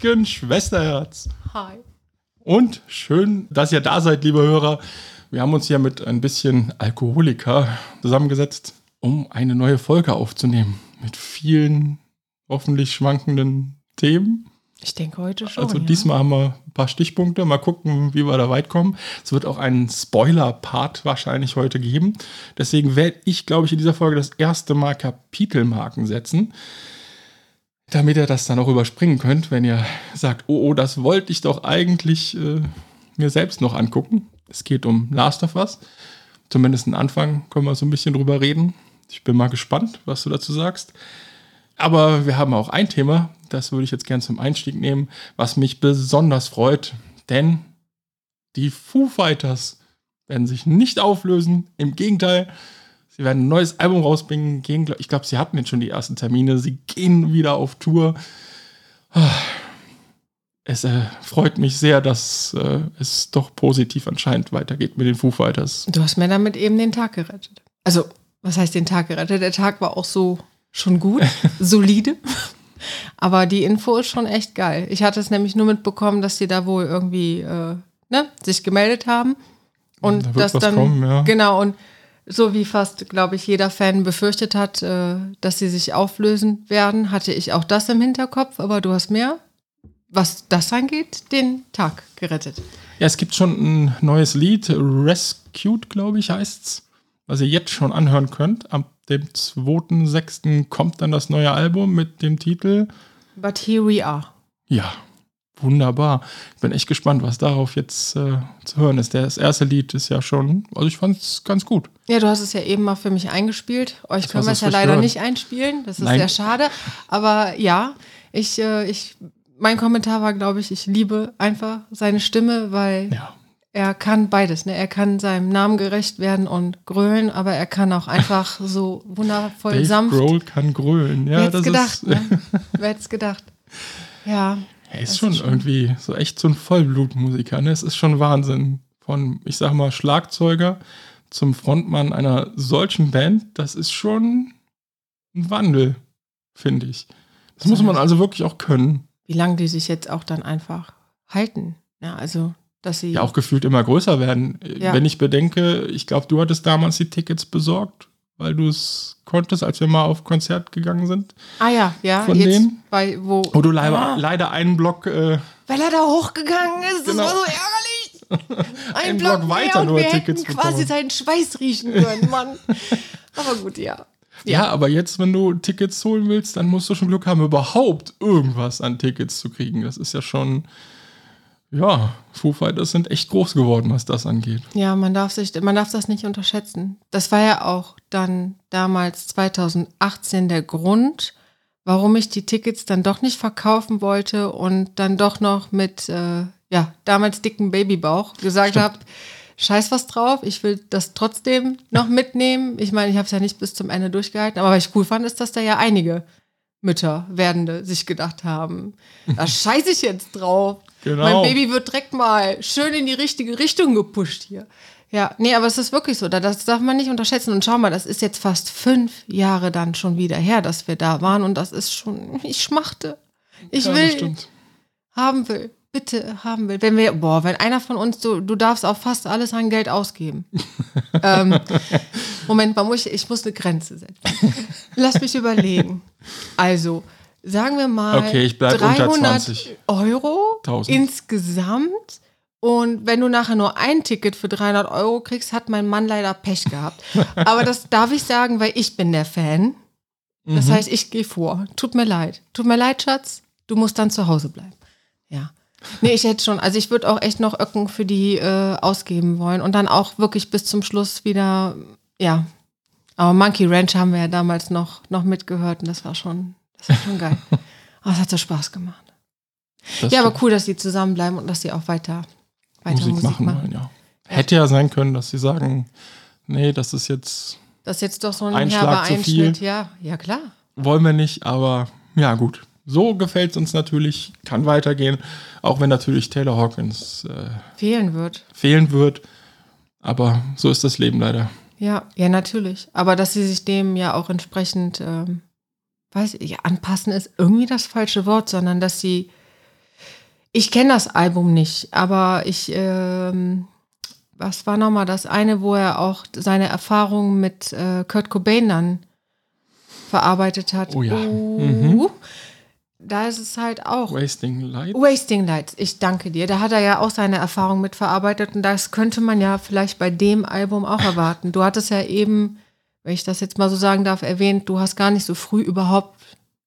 Stößchen, Schwesterherz. Hi. Und schön, dass ihr da seid, liebe Hörer. Wir haben uns hier mit ein bisschen Alkoholiker zusammengesetzt, um eine neue Folge aufzunehmen. Mit vielen hoffentlich schwankenden Themen. Ich denke heute schon. Also ja. diesmal haben wir ein paar Stichpunkte. Mal gucken, wie wir da weit kommen. Es wird auch einen Spoiler-Part wahrscheinlich heute geben. Deswegen werde ich, glaube ich, in dieser Folge das erste Mal Kapitelmarken setzen. Damit ihr das dann auch überspringen könnt, wenn ihr sagt, oh, oh, das wollte ich doch eigentlich äh, mir selbst noch angucken. Es geht um Last of Us. Zumindest einen Anfang können wir so ein bisschen drüber reden. Ich bin mal gespannt, was du dazu sagst. Aber wir haben auch ein Thema, das würde ich jetzt gern zum Einstieg nehmen, was mich besonders freut, denn die Foo Fighters werden sich nicht auflösen. Im Gegenteil, sie werden ein neues Album rausbringen. Gehen, ich glaube, sie hatten jetzt schon die ersten Termine. Sie gehen wieder auf Tour. Es äh, freut mich sehr, dass äh, es doch positiv anscheinend weitergeht mit den Foo Fighters. Du hast mir damit eben den Tag gerettet. Also, was heißt den Tag gerettet? Der Tag war auch so schon gut, solide. Aber die Info ist schon echt geil. Ich hatte es nämlich nur mitbekommen, dass sie da wohl irgendwie äh, ne, sich gemeldet haben. Und Da wird das was dann. kommen, ja. Genau, und so wie fast, glaube ich, jeder Fan befürchtet hat, äh, dass sie sich auflösen werden, hatte ich auch das im Hinterkopf, aber du hast mehr, was das angeht, den Tag gerettet. Ja, es gibt schon ein neues Lied, Rescued, glaube ich, heißt's, was ihr jetzt schon anhören könnt. Am dem 2.6. kommt dann das neue Album mit dem Titel. But here we are. Ja, wunderbar. Ich bin echt gespannt, was darauf jetzt äh, zu hören ist. Das erste Lied ist ja schon, also ich fand es ganz gut. Ja, du hast es ja eben mal für mich eingespielt. Euch Das können wir es ja leider gehört. nicht einspielen. Das ist Nein. sehr schade. Aber ja, ich, äh, ich, mein Kommentar war, glaube ich, ich liebe einfach seine Stimme, weil Ja. er kann beides. Ne? Er kann seinem Namen gerecht werden und grölen, aber er kann auch einfach so wundervoll Dave sanft. Grohl kann grölen. Ja, Wer hätte es gedacht? ist, ne? Wer hätte es gedacht? Ja. Er ist das schon schon- irgendwie so echt so ein Vollblutmusiker. Ne? Es ist schon Wahnsinn. Von, ich sag mal, Schlagzeuger zum Frontmann einer solchen Band, das ist schon ein Wandel, finde ich. Das muss man also wirklich auch können. Wie lange die sich jetzt auch dann einfach halten. Ja, also, dass sie. Ja, auch gefühlt immer größer werden. Ja. Wenn ich bedenke, ich glaube, du hattest damals die Tickets besorgt, weil du es konntest, als wir mal auf Konzert gegangen sind. ah ja, ja. von jetzt denen? Bei, wo, Wo du leider, Ah. leider einen Block, äh, Weil er da hochgegangen ist. Das Genau. war so ärgerlich. Ein Einen Block, Block weiter nur wir Tickets hätten quasi bekommen. seinen Schweiß riechen können, Mann. Aber gut, ja. ja. aber jetzt, wenn du Tickets holen willst, dann musst du schon Glück haben, überhaupt irgendwas an Tickets zu kriegen. Das ist ja schon, ja, Foo Fighters sind echt groß geworden, was das angeht. Ja, man darf sich, man darf das nicht unterschätzen. Das war ja auch dann damals 2018 der Grund, warum ich die Tickets dann doch nicht verkaufen wollte und dann doch noch mit, äh, ja, damals dicken Babybauch gesagt habe, scheiß was drauf, ich will das trotzdem noch mitnehmen. Ich meine, ich habe es ja nicht bis zum Ende durchgehalten, aber was ich cool fand, ist, dass da ja einige Mütter, Werdende, sich gedacht haben, da scheiße ich jetzt drauf. Genau. Mein Baby wird direkt mal schön in die richtige Richtung gepusht hier. Ja, nee, aber es ist wirklich so. da- Das darf man nicht unterschätzen. Und schau mal, das ist jetzt fast fünf Jahre dann schon wieder her, dass wir da waren. Und das ist schon, ich schmachte. Ich ja, will, haben will, bitte haben will. Wenn wir, boah, wenn einer von uns, du, du darfst auf fast alles an Geld ausgeben. ähm, Moment mal, muss ich muss eine Grenze setzen. Lass mich überlegen. Also, sagen wir mal, Okay, ich bleib unter 300 20. Euro 1000. insgesamt. Und wenn du nachher nur ein Ticket für 300 Euro kriegst, hat mein Mann leider Pech gehabt. Aber das darf ich sagen, weil ich bin der Fan. Das Mhm. heißt, ich gehe vor. Tut mir leid. Tut mir leid, Schatz. Du musst dann zu Hause bleiben. Ja. Nee, ich hätte schon, also ich würde auch echt noch Öcken für die äh, ausgeben wollen und dann auch wirklich bis zum Schluss wieder, ja. Aber Monkey Ranch haben wir ja damals noch, noch mitgehört und das war schon, das war schon geil. Aber es hat so Spaß gemacht. Das ja, aber cool, dass sie zusammenbleiben und dass sie auch weiter, weiter Musik, machen wollen, ja. Hätte ja sein können, dass sie sagen, nee, das ist jetzt, Das ist jetzt doch so ein Ein herber. Einschnitt. Ja, ja klar. wollen wir nicht, aber ja, gut. So gefällt es uns natürlich, kann weitergehen, auch wenn natürlich Taylor Hawkins äh, Fehlen wird. fehlen wird. Aber so ist das Leben leider. Ja, ja, natürlich. Aber dass sie sich dem ja auch entsprechend, ähm, weiß ich, anpassen ist irgendwie das falsche Wort, sondern dass sie Ich kenne das Album nicht, aber ich, ähm, was war nochmal das eine, wo er auch seine Erfahrungen mit äh, Kurt Cobain dann verarbeitet hat? Oh ja. Uh, Da ist es halt auch. Wasting Light. Wasting Lights, ich danke dir. Da hat er ja auch seine Erfahrung mit verarbeitet und das könnte man ja vielleicht bei dem Album auch erwarten. Du hattest ja eben, wenn ich das jetzt mal so sagen darf, erwähnt, du hast gar nicht so früh überhaupt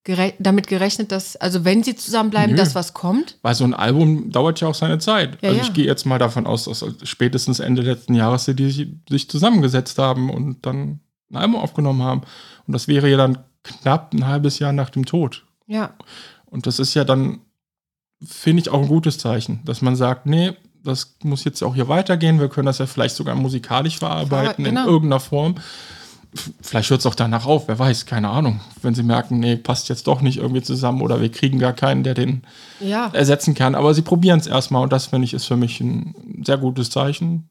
gere damit gerechnet, dass, also wenn sie zusammenbleiben, Nö. dass was kommt. Weil so ein Album dauert ja auch seine Zeit. Ja, also ja. ich gehe jetzt mal davon aus, dass spätestens Ende letzten Jahres sie die sich, sich zusammengesetzt haben und dann ein Album aufgenommen haben. Und das wäre ja dann knapp ein halbes Jahr nach dem Tod. Ja, Und das ist ja dann, finde ich, auch ein gutes Zeichen, dass man sagt, nee, das muss jetzt auch hier weitergehen. Wir können das ja vielleicht sogar musikalisch verarbeiten Genau. in irgendeiner Form. Vielleicht hört es auch danach auf, wer weiß, keine Ahnung. Wenn sie merken, nee, passt jetzt doch nicht irgendwie zusammen oder wir kriegen gar keinen, der den ja. ersetzen kann. Aber sie probieren es erstmal und das finde ich ist für mich ein sehr gutes Zeichen.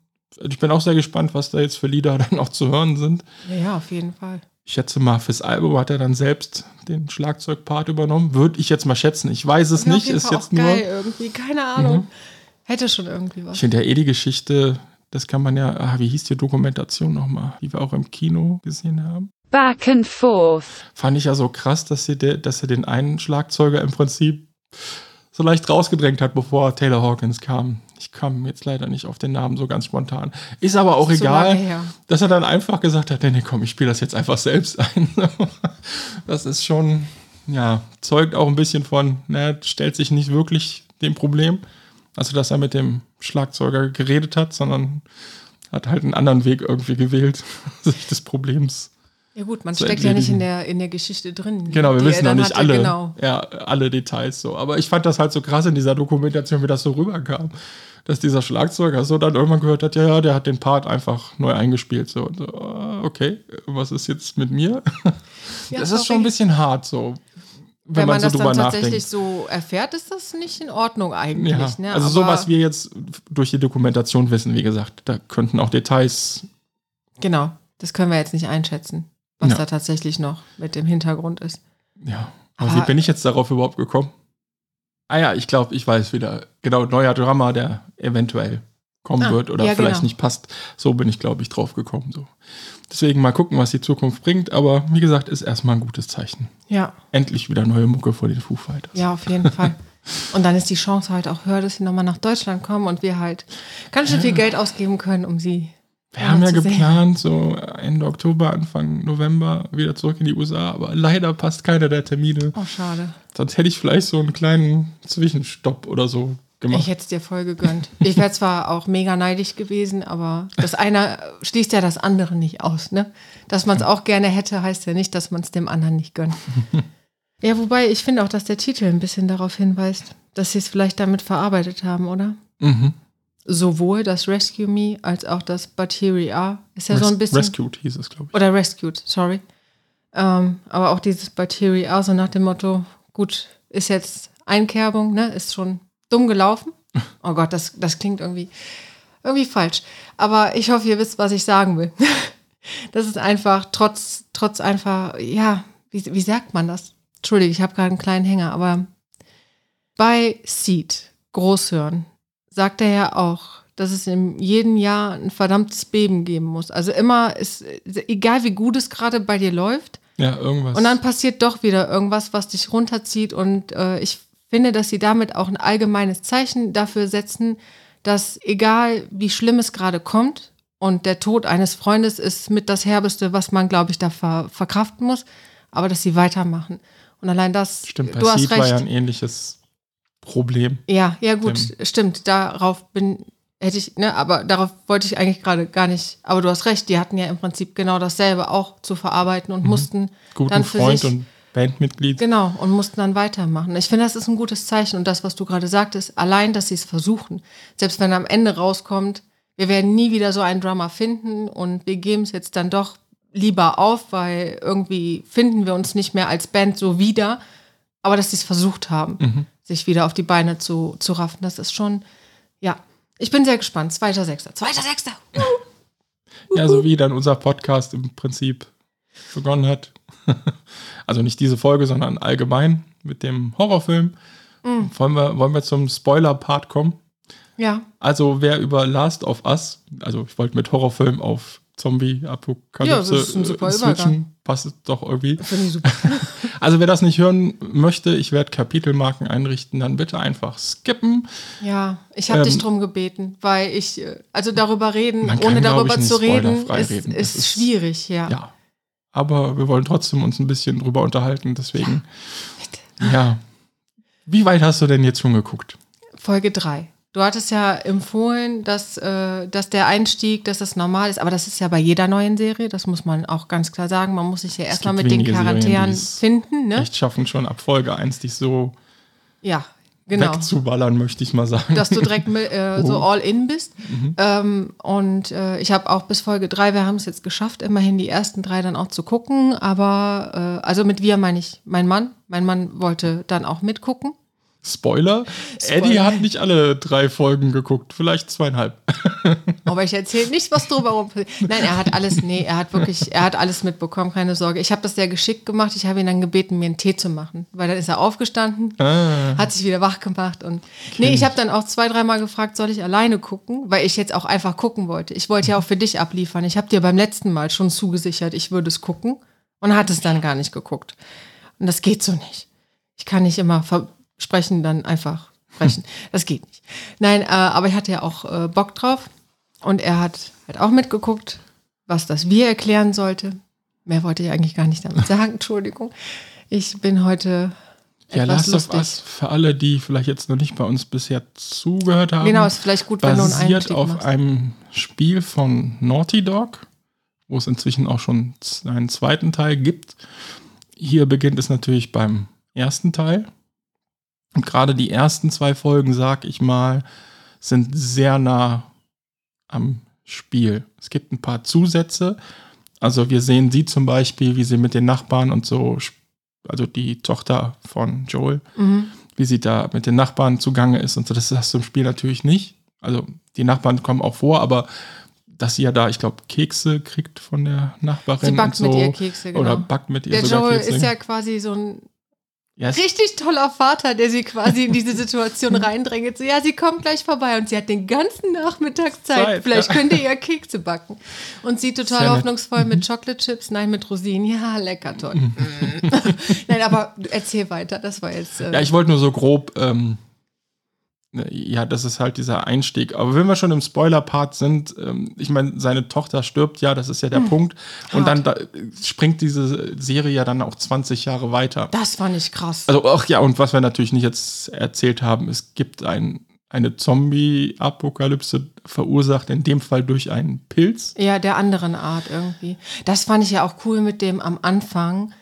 Ich bin auch sehr gespannt, was da jetzt für Lieder dann auch zu hören sind. Ja, ja, auf jeden Fall. Ich schätze mal, fürs Album hat er dann selbst den Schlagzeugpart übernommen. Würde ich jetzt mal schätzen. Ich weiß es auf nicht, ist Fall jetzt nur. Mhm. geil irgendwie, keine Ahnung. Hätte schon irgendwie was. Ich finde ja eh die Geschichte, das kann man ja, ah, wie hieß die Dokumentation nochmal, die wir auch im Kino gesehen haben. Back and forth. Fand ich ja so krass, dass sie, de, dass sie den einen Schlagzeuger im Prinzip so leicht rausgedrängt hat, bevor Taylor Hawkins kam. Ich kam jetzt leider nicht auf den Namen so ganz spontan. Ist aber auch Ist so egal, her. dass er dann einfach gesagt hat, nee, nee, komm, ich spiele das jetzt einfach selbst ein. das ist schon, ja, zeugt auch ein bisschen von, ne, stellt sich nicht wirklich dem Problem. Also, dass er mit dem Schlagzeuger geredet hat, sondern hat halt einen anderen Weg irgendwie gewählt, sich des Problems Ja gut, man steckt ja nicht in der, in der Geschichte drin. Genau, wir wissen dann nicht hatte, alle, Genau. ja, alle Details so. Aber ich fand das halt so krass in dieser Dokumentation, wie das so rüberkam. Dass dieser Schlagzeuger so dann irgendwann gehört hat, ja, ja, der hat den Part einfach neu eingespielt. So, so ah, okay, was ist jetzt mit mir? Ja, das ist schon ein bisschen hart so, wenn, Wenn man, so das dann tatsächlich nachdenkt. so erfährt, ist das nicht in Ordnung eigentlich. Ja, ne? also so Aber- was wir jetzt durch die Dokumentation wissen, wie gesagt, da könnten auch Details, Genau, das können wir jetzt nicht einschätzen, was Ja. da tatsächlich noch mit dem Hintergrund ist. ja. Aber Aber- wie bin ich jetzt darauf überhaupt gekommen? Ah ja, ich glaube, ich weiß wieder. Genau, neuer Drama, der eventuell kommen Ah, wird oder ja, vielleicht genau. nicht passt. So bin ich, glaube ich, drauf gekommen. So. Deswegen mal gucken, was die Zukunft bringt. Aber wie gesagt, ist erstmal ein gutes Zeichen. Ja, Endlich wieder neue Mucke vor den Foo Fighters. ja, auf jeden Fall. Und dann ist die Chance halt auch höher, dass sie nochmal nach Deutschland kommen und wir halt ganz schön viel Geld ausgeben können, um sie. Wir haben ja zu sehen. geplant, so Ende Oktober, Anfang November wieder zurück in die USA. Aber leider passt keiner der Termine. Oh, schade. Sonst hätte ich vielleicht so einen kleinen Zwischenstopp oder so gemacht. Ich hätte es dir voll gegönnt. Ich wäre zwar auch mega neidisch gewesen, aber das eine schließt ja das andere nicht aus. Ne? Dass man es auch gerne hätte, heißt ja nicht, dass man es dem anderen nicht gönnt. Ja, wobei ich finde auch, dass der Titel ein bisschen darauf hinweist, dass sie es vielleicht damit verarbeitet haben, oder? mhm. Sowohl das Rescue Me als auch das But Here We Are ist ja so ein Res- bisschen. Rescued hieß es, glaube ich. Oder Rescued, sorry. Ähm, aber auch dieses But Here We Are, so nach dem Motto, gut, ist jetzt Einkerbung, ne? Ist schon dumm gelaufen. Oh Gott, das, das klingt irgendwie, irgendwie falsch. Aber ich hoffe, ihr wisst, was ich sagen will. Das ist einfach, trotz, trotz einfach, ja, wie, wie sagt man das? Entschuldige, ich habe gerade einen kleinen Hänger, aber bei Seed, Großhören, sagt er ja auch, dass es in jedem Jahr ein verdammtes Beben geben muss. Also immer ist, egal wie gut es gerade bei dir läuft, Ja, irgendwas. und dann passiert doch wieder irgendwas, was dich runterzieht. Und äh, ich finde, dass sie damit auch ein allgemeines Zeichen dafür setzen, dass egal wie schlimm es gerade kommt, und der Tod eines Freundes ist mit das Herbeste, was man, glaube ich, da ver verkraften muss, aber dass sie weitermachen. Und allein das, Stimmt, du hast recht. war ja ein ähnliches Problem. Ja, ja gut, stimmt. Darauf bin hätte ich, ne, aber darauf wollte ich eigentlich gerade gar nicht. Aber du hast recht, die hatten ja im Prinzip genau dasselbe auch zu verarbeiten und mussten Mhm. Guten dann für Freund sich und Bandmitglied. genau und mussten dann weitermachen. Ich finde, das ist ein gutes Zeichen und das, was du gerade sagtest, allein, dass sie es versuchen, selbst wenn am Ende rauskommt, wir werden nie wieder so einen Drummer finden und wir geben es jetzt dann doch lieber auf, weil irgendwie finden wir uns nicht mehr als Band so wieder. Aber dass sie es versucht haben, Mhm. sich wieder auf die Beine zu, zu raffen, das ist schon, ja. Ich bin sehr gespannt. Zweiter Sechster. Zweiter Sechster. Ja, so wie dann unser Podcast im Prinzip begonnen hat. Also nicht diese Folge, sondern allgemein mit dem Horrorfilm Wollen, wir, wollen wir zum Spoiler-Part kommen? Ja. Also, wer über Last of Us, also ich wollte mit Horrorfilm auf Zombie-Apokalypse Ja, äh, Übergang. passt es doch irgendwie. Also, wer das nicht hören möchte, ich werde Kapitelmarken einrichten, dann bitte einfach skippen. Ja, ich habe Ähm, dich drum gebeten, weil ich, äh, also darüber reden, ohne darüber zu reden, ist, ist, ist- schwierig, ja. Ja. Aber wir wollen trotzdem uns ein bisschen drüber unterhalten, deswegen. Ja. Wie weit hast du denn jetzt schon geguckt? Folge 3. Du hattest ja empfohlen, dass, äh, dass der Einstieg, dass das normal ist, aber das ist ja bei jeder neuen Serie, das muss man auch ganz klar sagen. Man muss sich ja erstmal mit den Serien, Charakteren es finden, ne? Echt schaffen schon ab Folge 1 dich so Ja, genau. wegzuballern, möchte ich mal sagen. dass du direkt äh, so Oh. all in bist. Ähm, und äh, ich habe auch bis Folge drei, wir haben es jetzt geschafft, immerhin die ersten drei dann auch zu gucken. Aber äh, also mit wir meine ich mein Mann. Mein Mann wollte dann auch mitgucken. Spoiler, Spoiler. Eddie hat nicht alle drei Folgen geguckt, vielleicht zweieinhalb. Aber ich erzähle nicht, was drüber rum passiert. Nein, er hat alles, nee, er hat wirklich, er hat alles mitbekommen, keine Sorge. Ich habe das sehr geschickt gemacht. Ich habe ihn dann gebeten, mir einen Tee zu machen. Weil dann ist er aufgestanden, Ah, hat sich wieder wach gemacht und nee, ich habe dann auch zwei, dreimal gefragt, soll ich alleine gucken, weil ich jetzt auch einfach gucken wollte. Ich wollte ja auch für dich abliefern. Ich habe dir beim letzten Mal schon zugesichert, ich würde es gucken und hat es dann gar nicht geguckt. Und das geht so nicht. Ich kann nicht immer versprechen, dann einfach sprechen. Das geht nicht. Nein, äh, aber ich hatte ja auch äh, Bock drauf und er hat halt auch mitgeguckt, was das wir erklären sollte. Mehr wollte ich eigentlich gar nicht damit sagen, Entschuldigung. Ich bin heute ja, etwas Last of lustig. Us, für alle, die vielleicht jetzt noch nicht bei uns bisher zugehört haben, Genau, ist vielleicht gut, wenn du einen basiert auf machst. einem Spiel von Naughty Dog, wo es inzwischen auch schon einen zweiten Teil gibt. Hier beginnt es natürlich beim ersten Teil. Und gerade die ersten zwei Folgen, sag ich mal, sind sehr nah am Spiel. Es gibt ein paar Zusätze. Also wir sehen sie zum Beispiel, wie sie mit den Nachbarn und so, also die Tochter von Joel, Mhm. wie sie da mit den Nachbarn zugange ist und so. Das hast du im Spiel natürlich nicht. Also die Nachbarn kommen auch vor, aber dass sie ja da, ich glaube, Kekse kriegt von der Nachbarin. Sie backt und so. mit ihr Kekse, genau. Oder backt mit ihr Der Joel Kekse. ist ja quasi so ein Ja, es- richtig toller Vater, der sie quasi in diese Situation reindrängt. So, ja, sie kommt gleich vorbei und sie hat den ganzen Nachmittag Zeit. Zeit, Vielleicht ja. könnt ihr ihr Kekse backen. Und sie total Sehr nett. hoffnungsvoll mit Chocolate Chips, nein, mit Rosinen. Ja, lecker, toll. Mm. nein, aber erzähl weiter, das war jetzt. Äh, Ja, ich wollte nur so grob, ähm, ja, das ist halt dieser Einstieg. Aber wenn wir schon im Spoiler-Part sind, ähm, ich meine, seine Tochter stirbt ja, das ist ja der Punkt. Und dann da, springt diese Serie ja dann auch 20 Jahre weiter. das fand ich krass. Also, ach ja, und was wir natürlich nicht jetzt erzählt haben, es gibt ein, eine Zombie-Apokalypse verursacht, in dem Fall durch einen Pilz. Ja, der anderen Art irgendwie. Das fand ich ja auch cool mit dem am Anfang,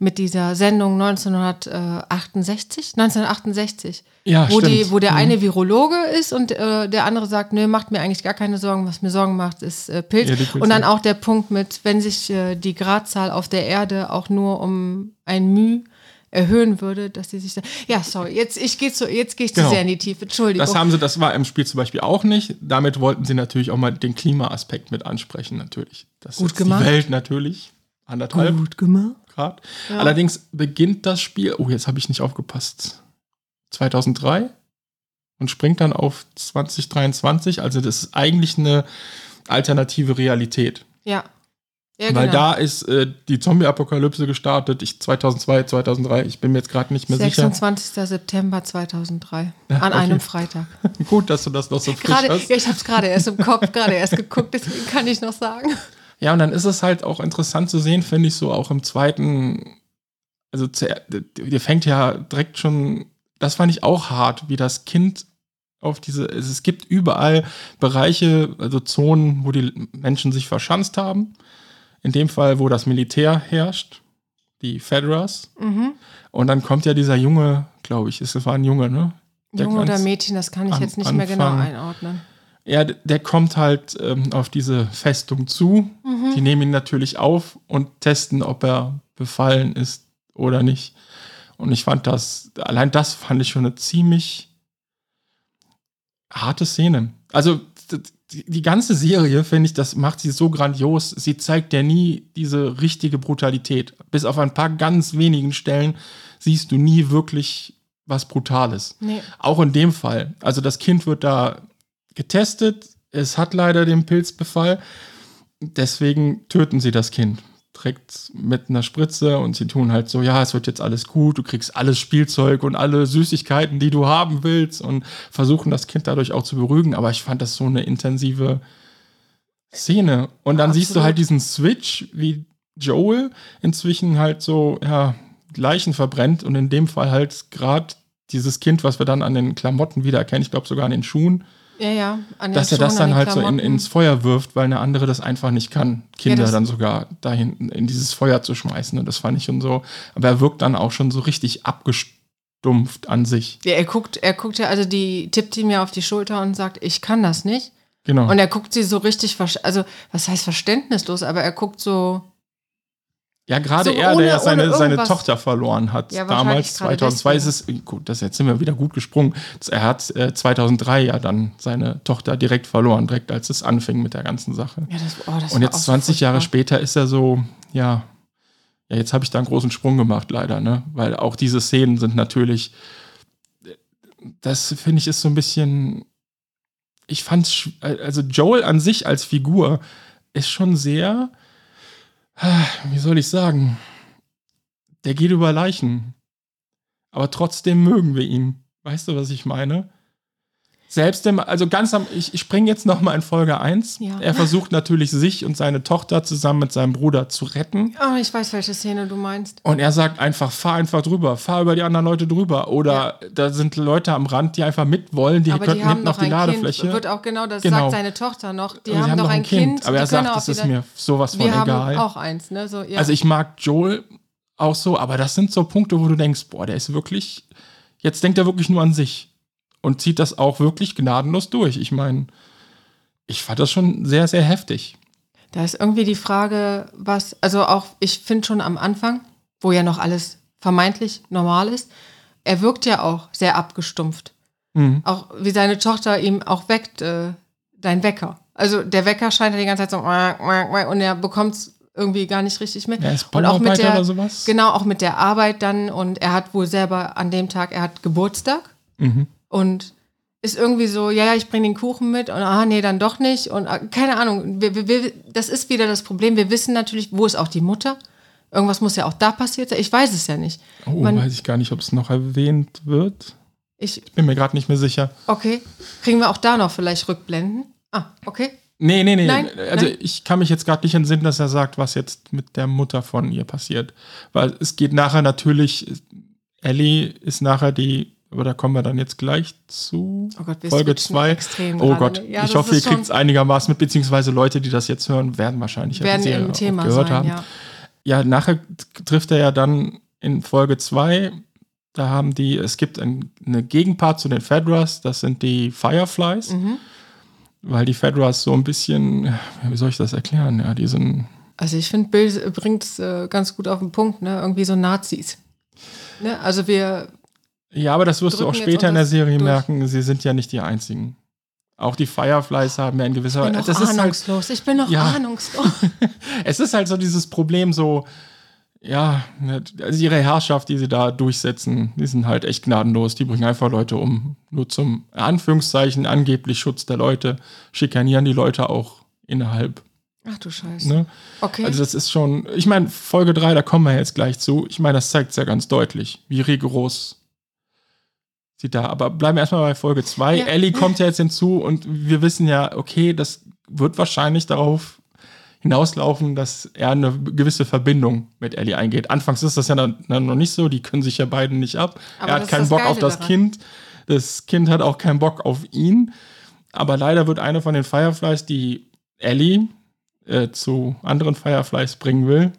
mit dieser Sendung 1968, 1968. Ja, wo, stimmt. die, wo der eine Virologe ist und äh, der andere sagt, nö, macht mir eigentlich gar keine Sorgen, was mir Sorgen macht, ist äh, Pilz. Ja, und dann auch der Punkt mit, wenn sich äh, die Gradzahl auf der Erde auch nur um ein Müh erhöhen würde, dass sie sich da. Ja, sorry, jetzt, ich gehe zu, jetzt gehe ich Genau. zu sehr in die Tiefe. Entschuldigung. Das haben sie, das war im Spiel zum Beispiel auch nicht. Damit wollten sie natürlich auch mal den Klimaaspekt mit ansprechen, natürlich. Das Gut ist gemacht. Die Welt natürlich. Anderthalb gemacht. Grad. Allerdings beginnt das Spiel, oh, jetzt habe ich nicht aufgepasst, 2003 und springt dann auf 2023. Also das ist eigentlich eine alternative Realität. Ja. ja Weil genau. da ist äh, die Zombie-Apokalypse gestartet, ich 2002, 2003, ich bin mir jetzt gerade nicht mehr sicher. 26. September 2003. An okay. einem Freitag. Gut, dass du das noch so frisch Gerade, hast. ja, ich habe es gerade erst im Kopf, gerade erst geguckt, deswegen kann ich noch sagen. Ja, und dann ist es halt auch interessant zu sehen, finde ich, so auch im zweiten, also der fängt ja direkt schon, das fand ich auch hart, wie das Kind auf diese, es gibt überall Bereiche, also Zonen, wo die Menschen sich verschanzt haben. In dem Fall, wo das Militär herrscht, die Federers. Mhm. Und dann kommt ja dieser Junge, glaube ich, es war ein Junge, ne? Der Junge oder Mädchen, das kann ich jetzt nicht mehr genau Anfang- einordnen. Ja, der kommt halt ähm, auf diese Festung zu. Mhm. Die nehmen ihn natürlich auf und testen, ob er befallen ist oder nicht. Und ich fand das, allein das fand ich schon eine ziemlich harte Szene. Also die, die ganze Serie, finde ich, das macht sie so grandios. Sie zeigt ja nie diese richtige Brutalität. Bis auf ein paar ganz wenigen Stellen siehst du nie wirklich, was Brutales. Nee. Auch in dem Fall. Also das Kind wird da getestet, es hat leider den Pilzbefall, deswegen töten sie das Kind. Direkt mit einer Spritze und sie tun halt so, ja, es wird jetzt alles gut, du kriegst alles Spielzeug und alle Süßigkeiten, die du haben willst und versuchen das Kind dadurch auch zu beruhigen. Aber ich fand das so eine intensive Szene. Und dann siehst du Absolut. halt diesen Switch, wie Joel inzwischen halt so, ja, Leichen verbrennt und in dem Fall halt gerade dieses Kind, was wir dann an den Klamotten wiedererkennen, ich glaube sogar an den Schuhen, Ja, ja. An dass er das dann halt so in, Klamotten. ins Feuer wirft, weil eine andere das einfach nicht kann, Kinder das- dann sogar dahin in dieses Feuer zu schmeißen. Und das fand ich schon so. Aber er wirkt dann auch schon so richtig abgestumpft an sich. Ja, er guckt, er guckt ja, also die tippt ihm ja auf die Schulter und sagt, ich kann das nicht. Genau. Und er guckt sie so richtig, also was heißt verständnislos, aber er guckt so, ja, gerade so er, ohne- der ja seine, seine Tochter verloren hat, Ja, damals, gerade 2002 ist es, gut, das jetzt sind wir wieder gut gesprungen. Er hat äh, 2003 ja dann seine Tochter direkt verloren, direkt als es anfing mit der ganzen Sache. ja, das, oh, das Und jetzt so 20 Jahre furchtbar. später ist er so, ja, ja, jetzt habe ich da einen großen Sprung gemacht, leider, ne? Weil auch diese Szenen sind natürlich, das finde ich ist so ein bisschen, ich fand, also Joel an sich als Figur ist schon sehr, wie soll ich sagen, der geht über Leichen. Aber trotzdem mögen wir ihn. Weißt du, was ich meine? Selbst im, also ganz am, ich, ich springe jetzt nochmal in Folge 1. Ja. Er versucht natürlich, sich und seine Tochter zusammen mit seinem Bruder zu retten. Oh, ich weiß, welche Szene du meinst. Und er sagt einfach, fahr einfach drüber, fahr über die anderen Leute drüber. Oder da sind Leute am Rand, die einfach mit wollen, die aber könnten die haben hinten auf doch die Ladefläche. Kind, wird auch genau, das Genau. sagt seine Tochter noch, die sie haben doch ein Kind. Aber er sagt, das ist mir sowas von Wir haben egal. auch eins, ne? So, ja. Also ich mag Joel auch so, aber das sind so Punkte, wo du denkst, boah, der ist wirklich, jetzt denkt er wirklich nur an sich und zieht das auch wirklich gnadenlos durch. Ich meine, ich fand das schon sehr, sehr heftig. Da ist irgendwie die Frage, was, also auch, ich finde schon am Anfang, wo ja noch alles vermeintlich normal ist, er wirkt ja auch sehr abgestumpft. Mhm. Auch wie seine Tochter ihm auch weckt, äh, dein Wecker. Also der Wecker scheint ja die ganze Zeit so und er bekommt es irgendwie gar nicht richtig mit. Er ist und auch mit der, oder sowas? Genau, auch mit der Arbeit dann und er hat wohl selber an dem Tag, er hat Geburtstag Mhm. Und ist irgendwie so, ja, ja, ich bringe den Kuchen mit und ah, nee, dann doch nicht und ah, keine Ahnung. Wir, wir, das ist wieder das Problem. Wir wissen natürlich, wo ist auch die Mutter? Irgendwas muss ja auch da passiert sein. Ich weiß es ja nicht. Oh, Man- weiß ich gar nicht, ob es noch erwähnt wird. Ich, Bin mir gerade nicht mehr sicher. okay. Kriegen wir auch da noch vielleicht Rückblenden? Ah, okay. Nee, nee, nee. Nein, also nein. ich kann mich jetzt gerade nicht entsinnen, dass er sagt, was jetzt mit der Mutter von ihr passiert. Weil es geht nachher natürlich, Ellie ist nachher die, aber da kommen wir dann jetzt gleich zu. Oh Gott, wir Folge switchen 2. extrem Oh Gott? Ja, ich hoffe, ihr kriegt es einigermaßen mit, beziehungsweise Leute, die das jetzt hören, werden wahrscheinlich Werden im Thema gehört sein, haben. ja. Ja, nachher trifft er ja dann in Folge 2, da haben die, es gibt ein, eine Gegenpart zu den Fedras, das sind die Fireflies, Mhm. weil die Fedras so ein bisschen, wie soll ich das erklären? Ja, die sind, Also ich finde, Bill bringt es äh, ganz gut auf den Punkt, ne? Irgendwie so Nazis. Ne? Also wir, ja, aber das wirst du auch später in der Serie durch. merken, sie sind ja nicht die einzigen. Auch die Fireflies haben ja in gewisser ich bin Weise, noch das ist halt, ahnungslos. ich bin noch Ja. ahnungslos. es ist halt so dieses Problem so, ja, also ihre Herrschaft, die sie da durchsetzen, die sind halt echt gnadenlos. Die bringen einfach Leute um. Nur zum Anführungszeichen angeblich Schutz der Leute, schikanieren die Leute auch innerhalb. Ach du Scheiße. Ne? Okay. Also das ist schon, ich meine, Folge 3, da kommen wir jetzt gleich zu. Ich meine, das zeigt es ja ganz deutlich, wie rigoros sie da. Aber bleiben wir erstmal bei Folge 2. Ja. Ellie kommt ja jetzt hinzu und wir wissen ja, okay, das wird wahrscheinlich darauf hinauslaufen, dass er eine gewisse Verbindung mit Ellie eingeht. Anfangs ist das ja dann, dann noch nicht so, die können sich ja beiden nicht ab. Aber er hat keinen Bock Geile auf das daran. Kind. Das Kind hat auch keinen Bock auf ihn. Aber leider wird eine von den Fireflies, die Ellie äh, zu anderen Fireflies bringen will,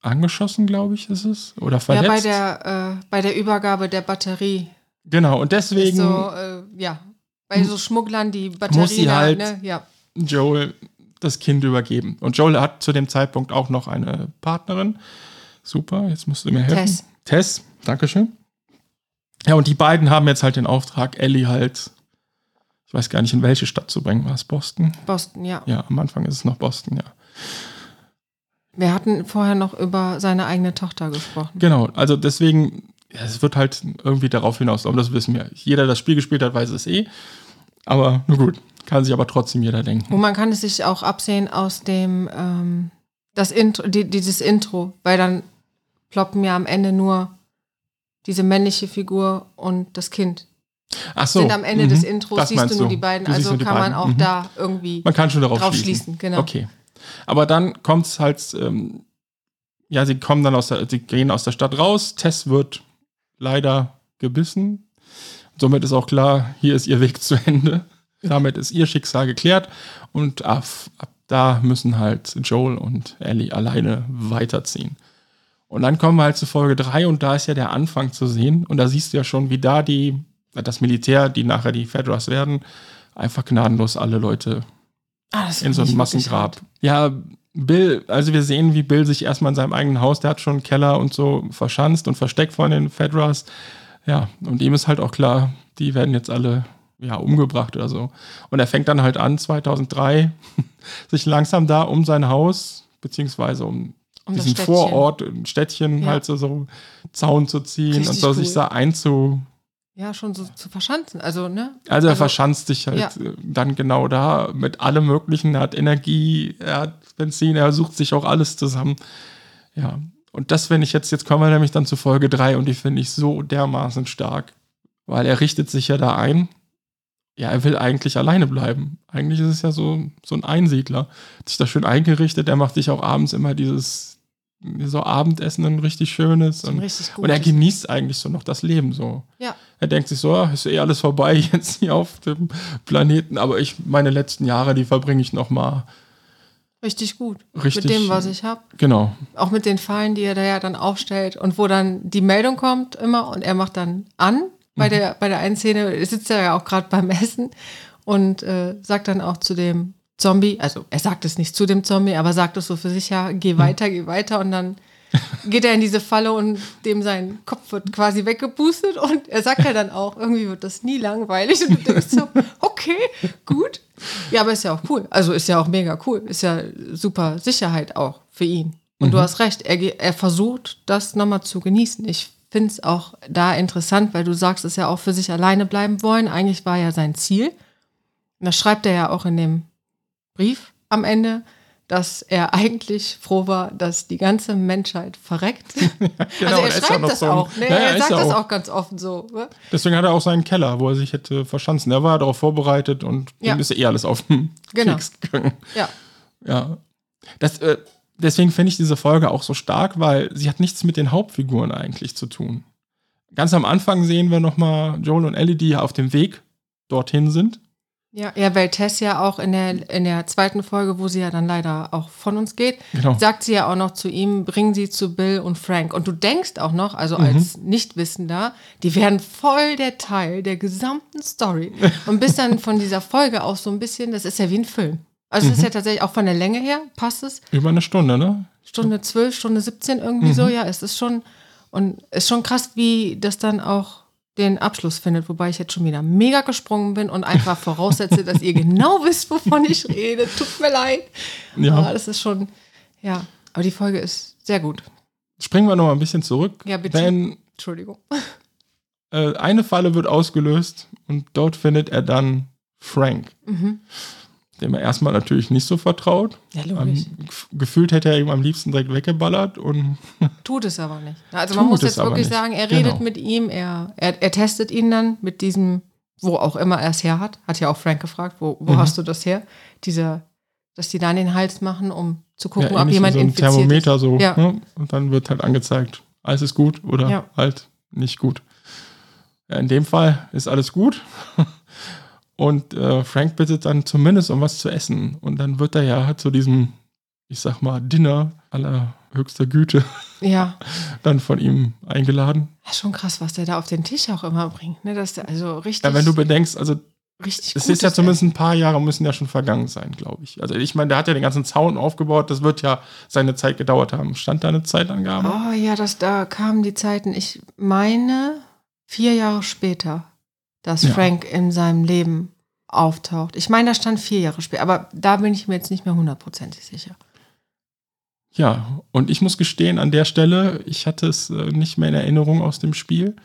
angeschossen, glaube ich, ist es. Oder ja, verletzt. bei der, äh, bei der Übergabe der Batterie. Genau, und deswegen so, äh, ja. Bei so Schmugglern die Batterie. Muss sie halt- ne? Ja. Joel das Kind übergeben. Und Joel hat zu dem Zeitpunkt auch noch eine Partnerin. Super, jetzt musst du mir helfen. Tess. Tess, Dankeschön. Ja, und die beiden haben jetzt halt den Auftrag, Ellie halt, ich weiß gar nicht, in welche Stadt zu bringen. War es Boston? Boston, ja. Ja, am Anfang ist es noch Boston, ja. Wir hatten vorher noch über seine eigene Tochter gesprochen. Genau, also deswegen ja, es wird halt irgendwie darauf hinauslaufen, das wissen wir. Jeder, der das Spiel gespielt hat, weiß es eh. Aber nur gut, kann sich aber trotzdem jeder denken. Und man kann es sich auch absehen aus dem, ähm, das Intro, die, dieses Intro, weil dann ploppen ja am Ende nur diese männliche Figur und das Kind. Ach so. Sind am Ende mhm. des Intros Das siehst du nur die beiden, Du also kann man beiden. auch Mhm. da irgendwie Man kann schon darauf, drauf schließen. schließen, genau. Okay. Aber dann kommt es halt, ähm, ja, sie kommen dann aus der, sie gehen aus der Stadt raus. Tess wird leider gebissen. Somit ist auch klar, hier ist ihr Weg zu Ende. Damit ist ihr Schicksal geklärt und ab, ab da müssen halt Joel und Ellie alleine weiterziehen. Und dann kommen wir halt zu Folge 3 und da ist ja der Anfang zu sehen. Und da siehst du ja schon, wie da die, das Militär, die nachher die Fedras werden, einfach gnadenlos alle Leute Ah, in so wirklich Massengrab. Ja, Bill, also wir sehen, wie Bill sich erstmal in seinem eigenen Haus, der hat schon einen Keller und so verschanzt und versteckt von den Fedras. Ja, und ihm ist halt auch klar, die werden jetzt alle ja, umgebracht oder so. Und er fängt dann halt an, 2003, sich langsam da um sein Haus, beziehungsweise um, Um diesen. Vorort, ein Städtchen Ja. halt so, so Zaun zu ziehen und Richtig so sich cool. da einzu, Ja, schon so zu verschanzen. Also, ne? also er Also, verschanzt sich halt ja. äh, dann genau da mit allem Möglichen. Er hat Energie, er hat Benzin, er sucht sich auch alles zusammen. Ja, und das finde ich jetzt, jetzt kommen wir nämlich dann zu Folge 3 und die finde ich so dermaßen stark, weil er richtet sich ja da ein. Ja, er will eigentlich alleine bleiben. Eigentlich ist es ja so, so ein Einsiedler. Hat sich da schön eingerichtet, er macht sich auch abends immer dieses, so Abendessen, ein richtig schönes. Und, richtig und er genießt eigentlich so noch das Leben so. Ja. Er denkt sich so, ah, ist eh alles vorbei jetzt hier auf dem Planeten, aber ich, meine letzten Jahre, die verbringe ich noch mal Richtig gut. richtig. Mit dem, was ich habe. Genau. Auch mit den Fallen, die er da ja dann aufstellt und wo dann die Meldung kommt immer und er macht dann an Mhm. bei, der, bei der einen Szene, sitzt er ja auch gerade beim Essen und äh, sagt dann auch zu dem Zombie, also er sagt es nicht zu dem Zombie, aber sagt es so für sich, ja, geh Mhm. weiter, geh weiter und dann geht er in diese Falle und dem sein Kopf wird quasi weggepustet und er sagt ja dann auch, irgendwie wird das nie langweilig und du denkst so, okay, gut. Ja, aber ist ja auch cool. Also ist ja auch mega cool. Ist ja super Sicherheit auch für ihn. Und du hast recht, er, er versucht, das nochmal zu genießen. Ich finde es auch da interessant, weil du sagst, es ja auch für sich alleine bleiben wollen. Eigentlich war ja sein Ziel. Und das schreibt er ja auch in dem Brief am Ende, dass er eigentlich froh war, dass die ganze Menschheit verreckt. Genau, also er ja schreibt das so auch. Ne? Ja, ja, er ist sagt ja das auch. auch ganz offen so. Ne? Deswegen hat er auch seinen Keller, wo er sich hätte verschanzen. Er war darauf vorbereitet und Ja. ihm ist eh alles auf den Genau. Keks gegangen. Ja. Ja. Das, äh, deswegen finde ich diese Folge auch so stark, weil sie hat nichts mit den Hauptfiguren eigentlich zu tun. Ganz am Anfang sehen wir nochmal Joel und Ellie, die auf dem Weg dorthin sind. Ja, ja, weil Tess ja auch in der, in der zweiten Folge, wo sie ja dann leider auch von uns geht, Genau. sagt sie ja auch noch zu ihm, bring sie zu Bill und Frank. Und du denkst auch noch, also Mhm. als Nichtwissender, die werden voll der Teil der gesamten Story. Und bist dann von dieser Folge auch so ein bisschen, das ist ja wie ein Film. Also Mhm. es ist ja tatsächlich auch von der Länge her, passt es. Über eine Stunde, ne? Stunde 12, Stunde 17 irgendwie Mhm. so, ja, es ist schon, und es ist schon krass, wie das dann auch den Abschluss findet, wobei ich jetzt schon wieder mega gesprungen bin und einfach voraussetze, dass ihr genau wisst, wovon ich rede. Tut mir leid. Ja. Aber das ist schon, ja, aber die Folge ist sehr gut. Springen wir noch mal ein bisschen zurück. Ja, bitte. Denn Entschuldigung. äh, eine Falle wird ausgelöst und dort findet er dann Frank, Mhm. Dem er erstmal natürlich nicht so vertraut. Ja, Am, logisch. gef- gefühlt hätte er ihm am liebsten direkt weggeballert und Tut es aber nicht. Also man muss jetzt wirklich nicht. sagen, er Genau. redet mit ihm, er, er, er testet ihn dann mit diesem, wo auch immer er es her hat. Hat ja auch Frank gefragt, wo, wo Mhm. hast du das her? Dieser, dass die dann den Hals machen, um zu gucken, ja, ob jemand so ein infiziert Thermometer ist. so. Ja. Ne? Und dann wird halt angezeigt, alles ist gut oder Ja. halt nicht gut. In dem Fall ist alles gut. Und äh, Frank bittet dann zumindest um was zu essen. Und dann wird er ja zu diesem, ich sag mal, Dinner allerhöchster Güte Ja, dann von ihm eingeladen. ist schon krass, was der da auf den Tisch auch immer bringt. Ne? Dass der also richtig, Ja, wenn du bedenkst, also richtig es ist ja zumindest ein paar Jahre müssen ja schon vergangen sein, glaube ich. Also ich meine, der hat ja den ganzen Zaun aufgebaut, das wird ja seine Zeit gedauert haben. Stand da eine Zeitangabe? Oh ja, das, da kamen die Zeiten, ich meine, vier Jahre später, dass Ja. Frank in seinem Leben auftaucht. Ich meine, da stand vier Jahre später, aber da bin ich mir jetzt nicht mehr hundertprozentig sicher. Ja, und ich muss gestehen, an der Stelle, ich hatte es äh, nicht mehr in Erinnerung aus dem Spiel.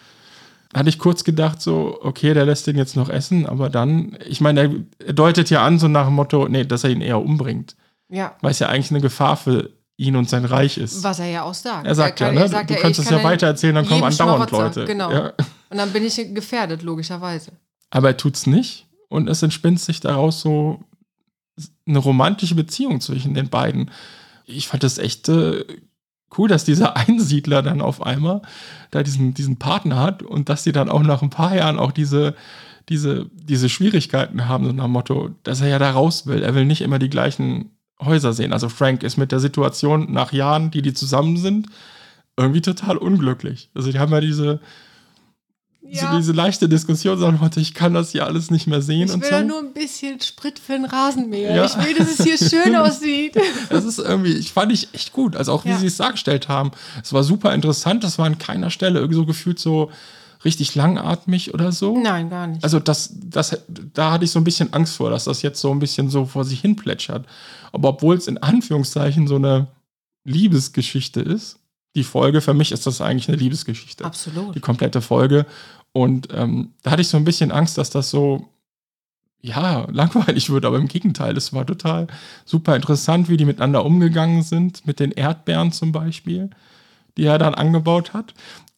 Hatte ich kurz gedacht, so, okay, der lässt den jetzt noch essen, aber dann, ich meine, er deutet ja an, so nach dem Motto, nee, dass er ihn eher umbringt. Ja. Weil es ja eigentlich eine Gefahr für ihn und sein Reich ist. Was er ja auch sagt. Er sagt kann, ja, ne? er sagt du ja, kannst es kann ja weiter erzählen, dann kommen andauernd Leute. Genau. Ja. Und dann bin ich gefährdet, logischerweise. Aber er tut's nicht und es entspinnt sich daraus so eine romantische Beziehung zwischen den beiden. Ich fand das echt äh, cool, dass dieser Einsiedler dann auf einmal da diesen, diesen Partner hat und dass sie dann auch nach ein paar Jahren auch diese, diese, diese Schwierigkeiten haben, so nach dem Motto, dass er ja da raus will. Er will nicht immer die gleichen Häuser sehen. Also Frank ist mit der Situation nach Jahren, die die zusammen sind, irgendwie total unglücklich. Also die haben ja diese, so diese leichte Diskussion, sagen wir, ich kann das hier alles nicht mehr sehen Ich und will so. nur ein bisschen Sprit für den Rasenmäher. Ja. Ich will, dass es hier schön aussieht. Das ist irgendwie, ich fand ich echt gut. Also auch wie Ja. sie es dargestellt haben. Es war super interessant. Das war an keiner Stelle irgendwie so gefühlt so richtig langatmig oder so. Nein, gar nicht. Also das, das, da hatte ich so ein bisschen Angst vor, dass das jetzt so ein bisschen so vor sich hin plätschert. Aber obwohl es in Anführungszeichen so eine Liebesgeschichte ist, die Folge, für mich ist das eigentlich eine Liebesgeschichte. Absolut. Die komplette Folge. Und ähm, da hatte ich so ein bisschen Angst, dass das so, ja, langweilig wird, aber im Gegenteil, es war total super interessant, wie die miteinander umgegangen sind, mit den Erdbeeren zum Beispiel, die er dann angebaut hat.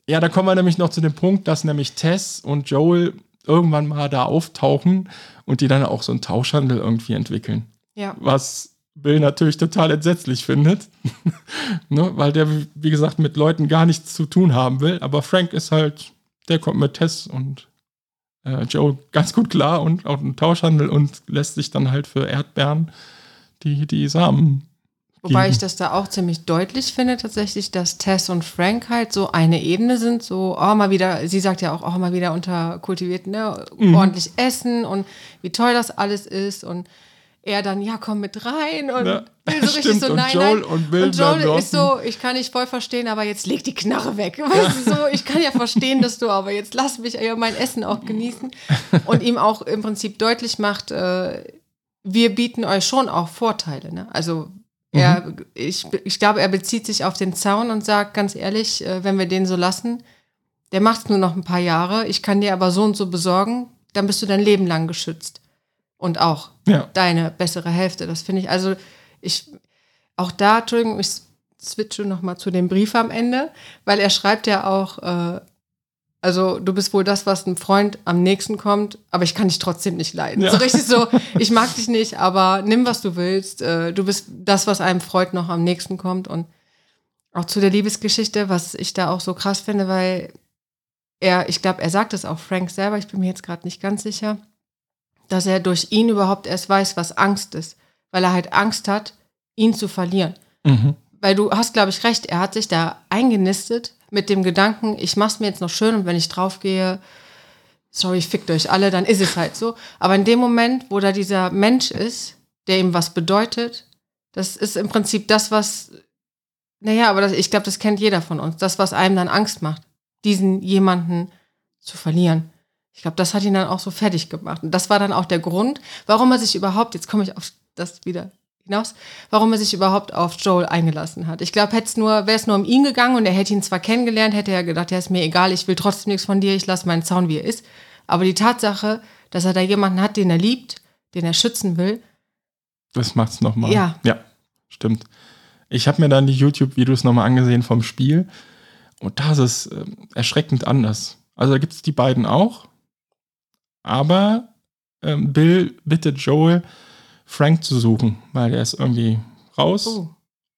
Ja, da kommen wir nämlich noch zu dem Punkt, dass nämlich Tess und Joel irgendwann mal da auftauchen und die dann auch so einen Tauschhandel irgendwie entwickeln. Ja. Was Bill natürlich total entsetzlich findet, ne? weil der, wie gesagt, mit Leuten gar nichts zu tun haben will. Aber Frank ist halt, der kommt mit Tess und äh, Joe ganz gut klar und auch einen Tauschhandel und lässt sich dann halt für Erdbeeren die, die Samen. Wobei geben. ich das da auch ziemlich deutlich finde, tatsächlich, dass Tess und Frank halt so eine Ebene sind, so auch mal wieder, sie sagt ja auch, auch mal wieder unter kultiviert, ne, Mhm. ordentlich essen und wie toll das alles ist und er dann, ja, komm mit rein und Ja, Bill so richtig so, und nein, Joel nein. und Bill und Joel ist so, ich kann nicht voll verstehen, aber jetzt leg die Knarre weg. Weißt du, so, ich kann ja verstehen, dass du, aber jetzt lass mich ja mein Essen auch genießen und ihm auch im Prinzip deutlich macht, äh, wir bieten euch schon auch Vorteile. Ne? Also er, ich, ich glaube, er bezieht sich auf den Zaun und sagt ganz ehrlich, äh, wenn wir den so lassen, der macht es nur noch ein paar Jahre, ich kann dir aber so und so besorgen, dann bist du dein Leben lang geschützt. Und auch Ja, deine bessere Hälfte. Das finde ich, also ich, auch da, Entschuldigung, ich switche nochmal zu dem Brief am Ende, weil er schreibt ja auch, äh, also du bist wohl das, was einem Freund am nächsten kommt, aber ich kann dich trotzdem nicht leiden. Ja. So richtig so, ich mag dich nicht, aber nimm, was du willst. Äh, du bist das, was einem Freund noch am nächsten kommt. Und auch zu der Liebesgeschichte, was ich da auch so krass finde, weil er, ich glaube, er sagt es auch Frank selber, ich bin mir jetzt gerade nicht ganz sicher, dass er durch ihn überhaupt erst weiß, was Angst ist, weil er halt Angst hat, ihn zu verlieren. mhm. Weil du hast, glaube ich, recht, er hat sich da eingenistet mit dem Gedanken, ich mach's mir jetzt noch schön und wenn ich draufgehe, sorry, fickt euch alle, dann ist es halt so. Aber in dem Moment, wo da dieser Mensch ist, der ihm was bedeutet, das ist im Prinzip das, was, naja, aber das, ich glaube, das kennt jeder von uns, das, was einem dann Angst macht, diesen jemanden zu verlieren. Ich glaube, das hat ihn dann auch so fertig gemacht. Und das war dann auch der Grund, warum er sich überhaupt, jetzt komme ich auf das wieder hinaus, warum er sich überhaupt auf Joel eingelassen hat. Ich glaube, hätte es nur, wäre es nur um ihn gegangen und er hätte ihn zwar kennengelernt, hätte er gedacht, ja, ist mir egal, ich will trotzdem nichts von dir, ich lasse meinen Zaun, wie er ist. Aber die Tatsache, dass er da jemanden hat, den er liebt, den er schützen will, Das macht's nochmal. Ja. Ja, stimmt. Ich habe mir dann die YouTube-Videos nochmal angesehen vom Spiel und da ist es ähm, erschreckend anders. Also da gibt es die beiden auch, aber ähm, Bill bittet Joel, Frank zu suchen, weil er ist irgendwie raus oh,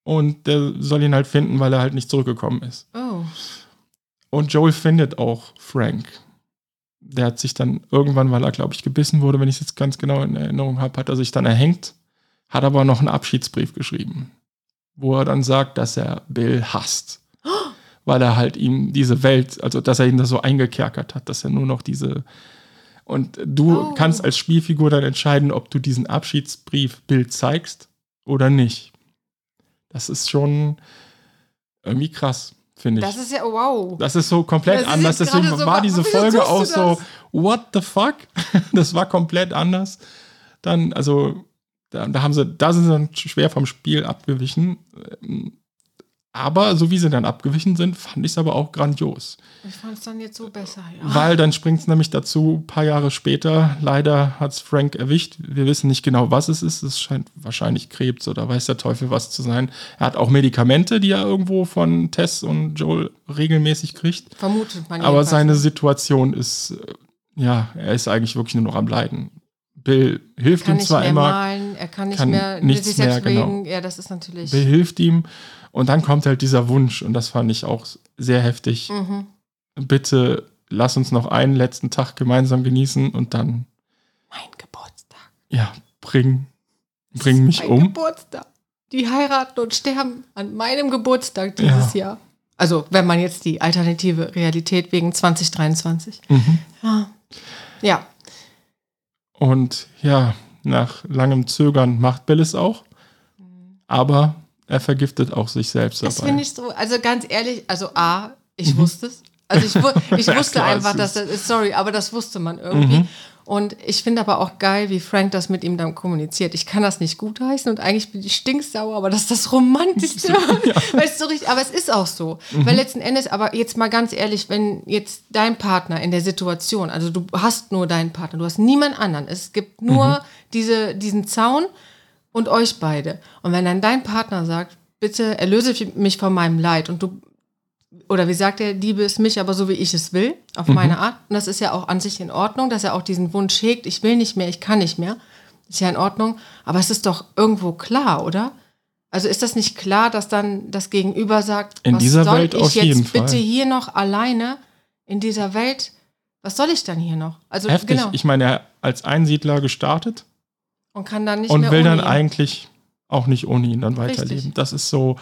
und der soll ihn halt finden, weil er halt nicht zurückgekommen ist. oh, Und Joel findet auch Frank. Der hat sich dann irgendwann, weil er, glaube ich, gebissen wurde, wenn ich es jetzt ganz genau in Erinnerung habe, hat er sich dann erhängt, hat aber noch einen Abschiedsbrief geschrieben, wo er dann sagt, dass er Bill hasst. Weil er halt ihm diese Welt, also dass er ihn da so eingekerkert hat, dass er nur noch diese. Und du Oh. kannst als Spielfigur dann entscheiden, ob du diesen Abschiedsbrief Bill zeigst oder nicht. Das ist schon irgendwie krass, finde ich. das ist ja, wow. Das ist so komplett Das anders. Deswegen so, war diese Folge auch so, what the fuck? Das war komplett anders. Dann, also, da, da haben sie, da sind sie dann schwer vom Spiel abgewichen. Aber so wie sie dann abgewichen sind, fand ich es aber auch grandios. Ich fand es dann jetzt so besser, ja. Weil dann springt es nämlich dazu, ein paar Jahre später, leider hat es Frank erwischt. Wir wissen nicht genau, was es ist. Es scheint wahrscheinlich Krebs oder weiß der Teufel was zu sein. Er hat auch Medikamente, die er irgendwo von Tess und Joel regelmäßig kriegt. Vermutet man Aber seine Situation ist, äh, ja, er ist eigentlich wirklich nur noch am Leiden. Bill hilft kann ihm zwar immer, malen, er kann nicht kann mehr nichts sich selbst mehr, genau. Ja, das ist natürlich. Bill hilft ihm und dann kommt halt dieser Wunsch und das fand ich auch sehr heftig. Mhm. Bitte lass uns noch einen letzten Tag gemeinsam genießen und dann, Mein Geburtstag. ja, bring, bring mich mein um. Geburtstag. Die heiraten und sterben an meinem Geburtstag dieses Jahr. Also, wenn man jetzt die alternative Realität wegen 2023. Mhm. Ja. Ja. Und ja, nach langem Zögern macht Bill es auch, aber er vergiftet auch sich selbst Das dabei. finde ich so, also ganz ehrlich, also A, ich wusste es. Also ich, ich Mhm. Ja, wusste klar, einfach, dass das ist, sorry, aber das wusste man irgendwie. Mhm. Und ich finde aber auch geil, wie Frank das mit ihm dann kommuniziert. Ich kann das nicht gutheißen und eigentlich bin ich stinksauer, aber das ist das Romantischste. weißt du, richtig, aber es ist auch so. Mhm. Weil letzten Endes, aber jetzt mal ganz ehrlich, wenn jetzt dein Partner in der Situation, also du hast nur deinen Partner, du hast niemand anderen. Es gibt nur Mhm. Diese, diesen Zaun und euch beide. Und wenn dann dein Partner sagt, bitte erlöse mich von meinem Leid und du, oder wie sagt er, liebe es mich, aber so wie ich es will, auf meine Art. Und das ist ja auch an sich in Ordnung, dass er auch diesen Wunsch hegt, ich will nicht mehr, ich kann nicht mehr. Ist ja in Ordnung. Aber es ist doch irgendwo klar, oder? Also ist das nicht klar, dass dann das Gegenüber sagt, In was dieser soll Welt ich jetzt bitte Fall. hier noch alleine in dieser Welt? Was soll ich dann hier noch? Also Heftig. genau. Ich meine, er als Einsiedler gestartet und kann dann nicht und will dann ihn. eigentlich auch nicht ohne ihn dann Richtig. weiterleben. Das ist so,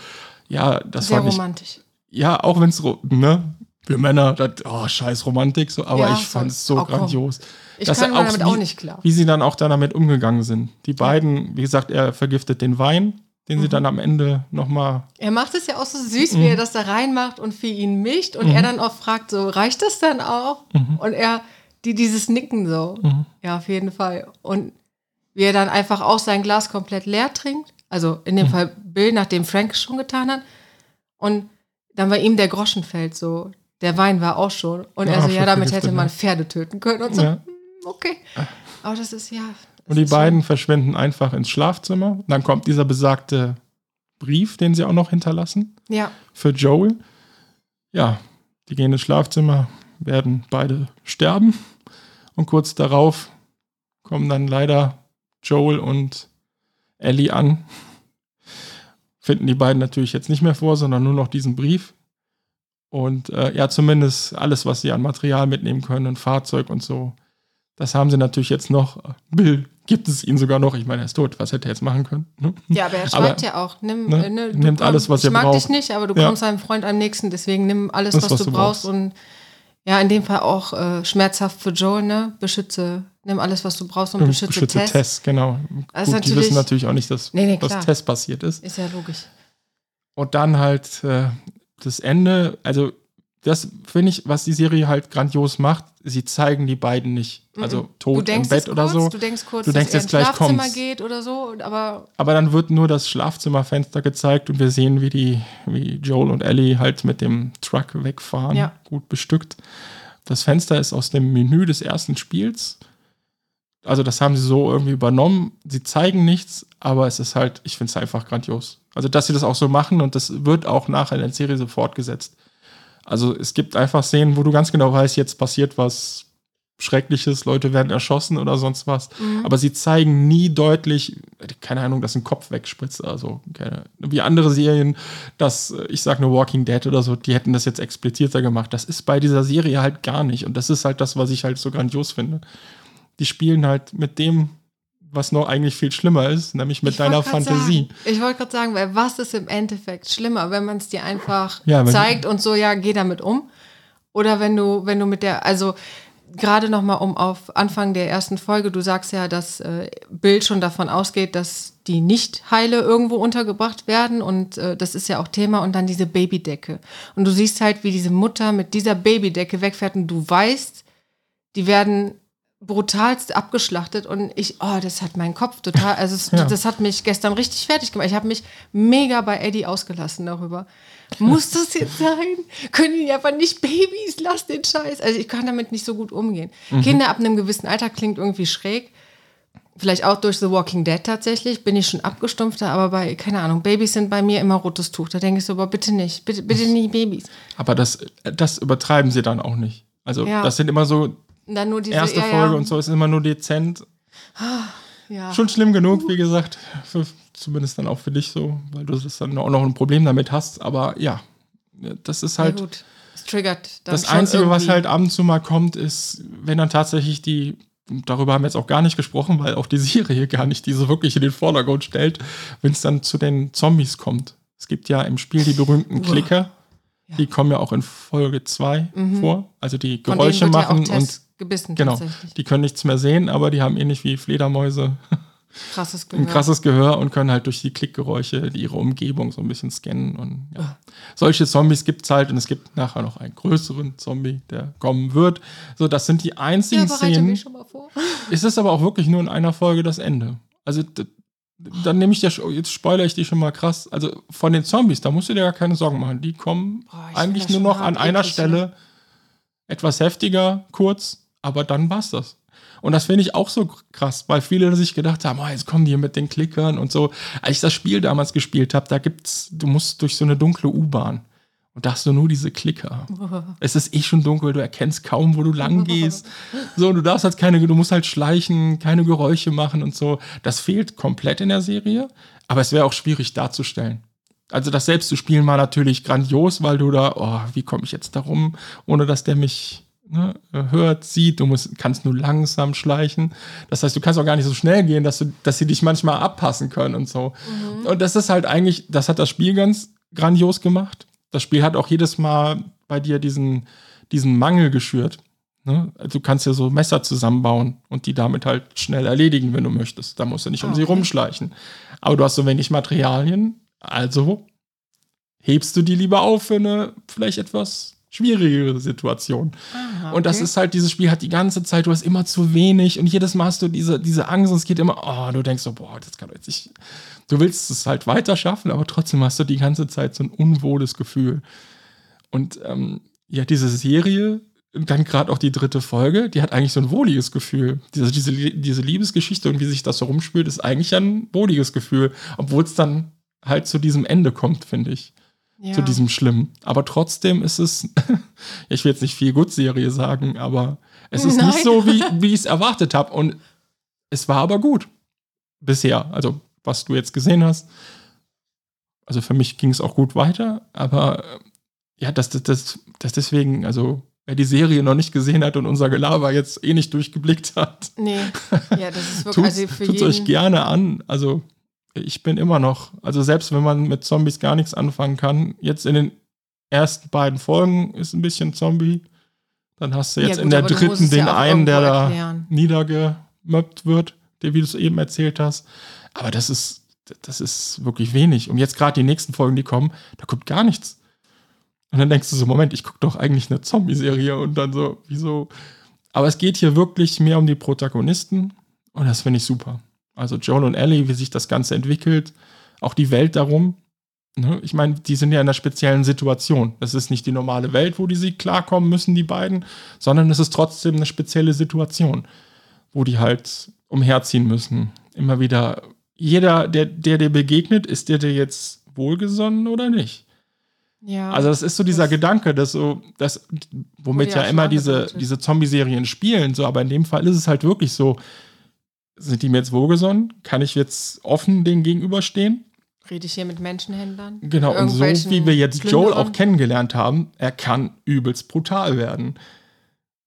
ja, das sehr fand ich, romantisch. ja, auch wenn es, ne, wir Männer, das, oh, scheiß Romantik, so, aber Ja, ich fand es so komm. grandios. Ich Dass kann er damit wie, auch nicht klar. Wie sie dann auch dann damit umgegangen sind. Die beiden, wie gesagt, er vergiftet den Wein, den Mhm. sie dann am Ende nochmal, Er macht es ja auch so süß, Mhm. wie er das da reinmacht und für ihn mischt und er dann auch fragt, so reicht das dann auch? Mhm. Und er, die dieses Nicken so. Ja, auf jeden Fall. Und wie er dann einfach auch sein Glas komplett leer trinkt. Also in Mhm. dem Fall Bill, nachdem Frank es schon getan hat. Und dann bei ihm der Groschen fällt so. Der Wein war auch schon. Und Ja, er so, ja, damit hätte man. Pferde töten können. Und so, Ja. hm, okay. Aber das ist ja. das und die beiden verschwinden einfach ins Schlafzimmer. Dann kommt dieser besagte Brief, den sie auch noch hinterlassen. Ja, für Joel. Ja, die gehen ins Schlafzimmer, werden beide sterben. Und kurz darauf kommen dann leider Joel und Ellie an. Finden die beiden natürlich jetzt nicht mehr vor, sondern nur noch diesen Brief. Und äh, ja, zumindest alles, was sie an Material mitnehmen können, ein Fahrzeug und so, das haben sie natürlich jetzt noch. Bill gibt es ihnen sogar noch. Ich meine, er ist tot. Was hätte er jetzt machen können? Ne? Ja, aber er Aber, schreibt ja auch, nimm, ne, äh, ne, nimmt komm, alles, was ich ihr mag braucht. dich nicht, aber du Ja. kommst deinem Freund am nächsten, deswegen nimm alles, Das, was, was du du brauchst brauchst. und ja, in dem Fall auch äh, schmerzhaft für Joel, ne? Beschütze, nimm alles, was du brauchst und Und beschütze, beschütze Tess. Tess, genau. Ist Gut, die wissen natürlich auch nicht, dass, Nee, nee, was. Tess passiert ist. Ist ja logisch. Und dann halt äh, das Ende, also das finde ich, was die Serie halt grandios macht, sie zeigen die beiden nicht. Also du tot im Bett oder kurz, so. Du denkst kurz, Du denkst dass jetzt gleich ins Schlafzimmer kommt's. geht oder so, aber Aber dann wird nur das Schlafzimmerfenster gezeigt und wir sehen, wie die, wie Joel und Ellie halt mit dem Truck wegfahren, Ja. gut bestückt. Das Fenster ist aus dem Menü des ersten Spiels. Also das haben sie so irgendwie übernommen. Sie zeigen nichts, aber es ist halt, ich finde es einfach grandios. Also dass sie das auch so machen und das wird auch nachher in der Serie so fortgesetzt. Also es gibt einfach Szenen, wo du ganz genau weißt, jetzt passiert was Schreckliches, Leute werden erschossen oder sonst was. Aber sie zeigen nie deutlich, keine Ahnung, dass ein Kopf wegspritzt. Also keine, wie andere Serien, dass äh, ich sag nur Walking Dead oder so, die hätten das jetzt expliziter gemacht. Das ist bei dieser Serie halt gar nicht. Und das ist halt das, was ich halt so grandios finde. Die spielen halt mit dem, was noch eigentlich viel schlimmer ist, nämlich mit Ich deiner Fantasie. Sagen, ich wollte gerade sagen, weil was ist im Endeffekt schlimmer, wenn man es dir einfach Ja, zeigt und so, ja, geh damit um. Oder wenn du, wenn du mit der, also gerade nochmal um auf Anfang der ersten Folge, du sagst ja, dass äh, Bill schon davon ausgeht, dass die Nicht-Heile irgendwo untergebracht werden und äh, das ist ja auch Thema und dann diese Babydecke. Und du siehst halt, wie diese Mutter mit dieser Babydecke wegfährt und du weißt, die werden brutalst abgeschlachtet und ich, oh, das hat meinen Kopf total, also es, Ja. das hat mich gestern richtig fertig gemacht. Ich habe mich mega bei Eddie ausgelassen darüber. Muss das jetzt sein? Können die einfach nicht Babys? Lass den Scheiß. Also ich kann damit nicht so gut umgehen. Kinder ab einem gewissen Alter klingt irgendwie schräg. Vielleicht auch durch The Walking Dead tatsächlich, bin ich schon abgestumpfter, aber bei, keine Ahnung, Babys sind bei mir immer rotes Tuch. Da denke ich so, aber bitte nicht, bitte, bitte nicht Babys. Aber das, das übertreiben sie dann auch nicht. Also Ja. das sind immer so dann nur diese erste ja, Folge ja, und so ist immer nur dezent. Ja. Schon schlimm genug, wie gesagt. Für, zumindest dann auch für dich so, weil du das dann auch noch ein Problem damit hast. Aber ja, das ist Ja, halt. gut. Es triggert dann Das Einzige, was irgendwie. halt ab und zu mal kommt, ist, wenn dann tatsächlich die, darüber haben wir jetzt auch gar nicht gesprochen, weil auch die Serie gar nicht diese wirklich in den Vordergrund stellt, wenn es dann zu den Zombies kommt. Es gibt ja im Spiel die berühmten Klicker, die kommen ja auch in Folge 2 vor, also die Mhm. Geräusche machen ja und gebissen genau, tatsächlich. die können nichts mehr sehen, aber die haben ähnlich wie Fledermäuse Krasses ein Gehör. krasses Gehör und können halt durch die Klickgeräusche ihre Umgebung so ein bisschen scannen. Und ja. Solche Zombies gibt es halt und es gibt nachher noch einen größeren Zombie, der kommen wird. So, das sind die Ja, einzigen bereite Szenen. mich schon mal vor. Es ist aber auch wirklich nur in einer Folge das Ende. Also dann nehme ich dir, jetzt spoilere ich die schon mal krass. Also von den Zombies, da musst du dir gar keine Sorgen machen. Die kommen Boah, ich eigentlich nur noch an einer eklig, Stelle etwas heftiger, kurz, aber dann war's das. Und das finde ich auch so krass, weil viele sich gedacht haben, oh, jetzt kommen die hier mit den Klickern und so. Als ich das Spiel damals gespielt habe, da gibt's, du musst durch so eine dunkle U-Bahn. Und da hast du nur diese Klicker. Es ist eh schon dunkel, du erkennst kaum, wo du lang gehst. So, du darfst halt keine, du musst halt schleichen, keine Geräusche machen und so. Das fehlt komplett in der Serie, aber es wäre auch schwierig darzustellen. Also das selbst zu spielen war natürlich grandios, weil du da, oh, wie komme ich jetzt da rum, ohne dass der mich ne, hört, sieht. Du musst, kannst nur langsam schleichen. Das heißt, du kannst auch gar nicht so schnell gehen, dass, du, dass sie dich manchmal abpassen können und so. Und das ist halt eigentlich, das hat das Spiel ganz grandios gemacht. Das Spiel hat auch jedes Mal bei dir diesen, diesen Mangel geschürt. Ne? Also Du kannst ja so Messer zusammenbauen und die damit halt schnell erledigen, wenn du möchtest. Da musst du nicht um sie Okay. rumschleichen. Aber du hast so wenig Materialien, also hebst du die lieber auf für eine vielleicht etwas schwierigere Situation. Aha, Und das okay. ist halt, dieses Spiel hat die ganze Zeit, du hast immer zu wenig und jedes Mal hast du diese, diese Angst und es geht immer, oh, du denkst so, boah, das kann doch jetzt nicht. Du willst es halt weiter schaffen, aber trotzdem hast du die ganze Zeit so ein unwohles Gefühl. Und ähm, ja, diese Serie, dann gerade auch die dritte Folge, die hat eigentlich so ein wohliges Gefühl. Diese, diese, diese Liebesgeschichte und wie sich das so rumspült, ist eigentlich ein wohliges Gefühl, obwohl es dann halt zu diesem Ende kommt, finde ich ja. zu diesem Schlimmen. Aber trotzdem ist es, ich will jetzt nicht viel Gut-Serie sagen, aber es ist Nein. nicht so, wie, wie ich es erwartet habe. Und es war aber gut. Bisher. Also, was du jetzt gesehen hast. Also, für mich ging es auch gut weiter. Aber äh, ja, das, das, das, das deswegen, also, wer die Serie noch nicht gesehen hat und unser Gelaber jetzt eh nicht durchgeblickt hat, Nee, ja, das ist wirklich, Tut's, also für tut's jeden, euch gerne an. Also, ich bin immer noch, also selbst wenn man mit Zombies gar nichts anfangen kann, jetzt in den ersten beiden Folgen ist ein bisschen Zombie. Dann hast du Ja jetzt gut, in der dritten den ja einen, der irgendwo da erklären. niedergemöppt wird, der, wie du es eben erzählt hast. Aber das ist, das ist wirklich wenig. Und jetzt gerade die nächsten Folgen, die kommen, da kommt gar nichts. Und dann denkst du so, Moment, ich gucke doch eigentlich eine Zombie-Serie und dann so, wieso? Aber es geht hier wirklich mehr um die Protagonisten und das finde ich super. Also Joel und Ellie, wie sich das Ganze entwickelt, auch die Welt darum. Ne? Ich meine, die sind ja in einer speziellen Situation. Das ist nicht die normale Welt, wo die sie klarkommen müssen, die beiden, sondern es ist trotzdem eine spezielle Situation, wo die halt umherziehen müssen. Immer wieder, jeder, der, der dir begegnet, ist der dir jetzt wohlgesonnen oder nicht? Ja, Also das ist so dieser Das- Gedanke, dass so, das, womit ja, ja immer diese, diese Zombie-Serien spielen, so, aber in dem Fall ist es halt wirklich so, sind die mir jetzt wohlgesonnen? Kann ich jetzt offen denen gegenüberstehen? rede ich hier mit Menschenhändlern? Genau, und so wie wir jetzt Joel auch kennengelernt haben, er kann übelst brutal werden.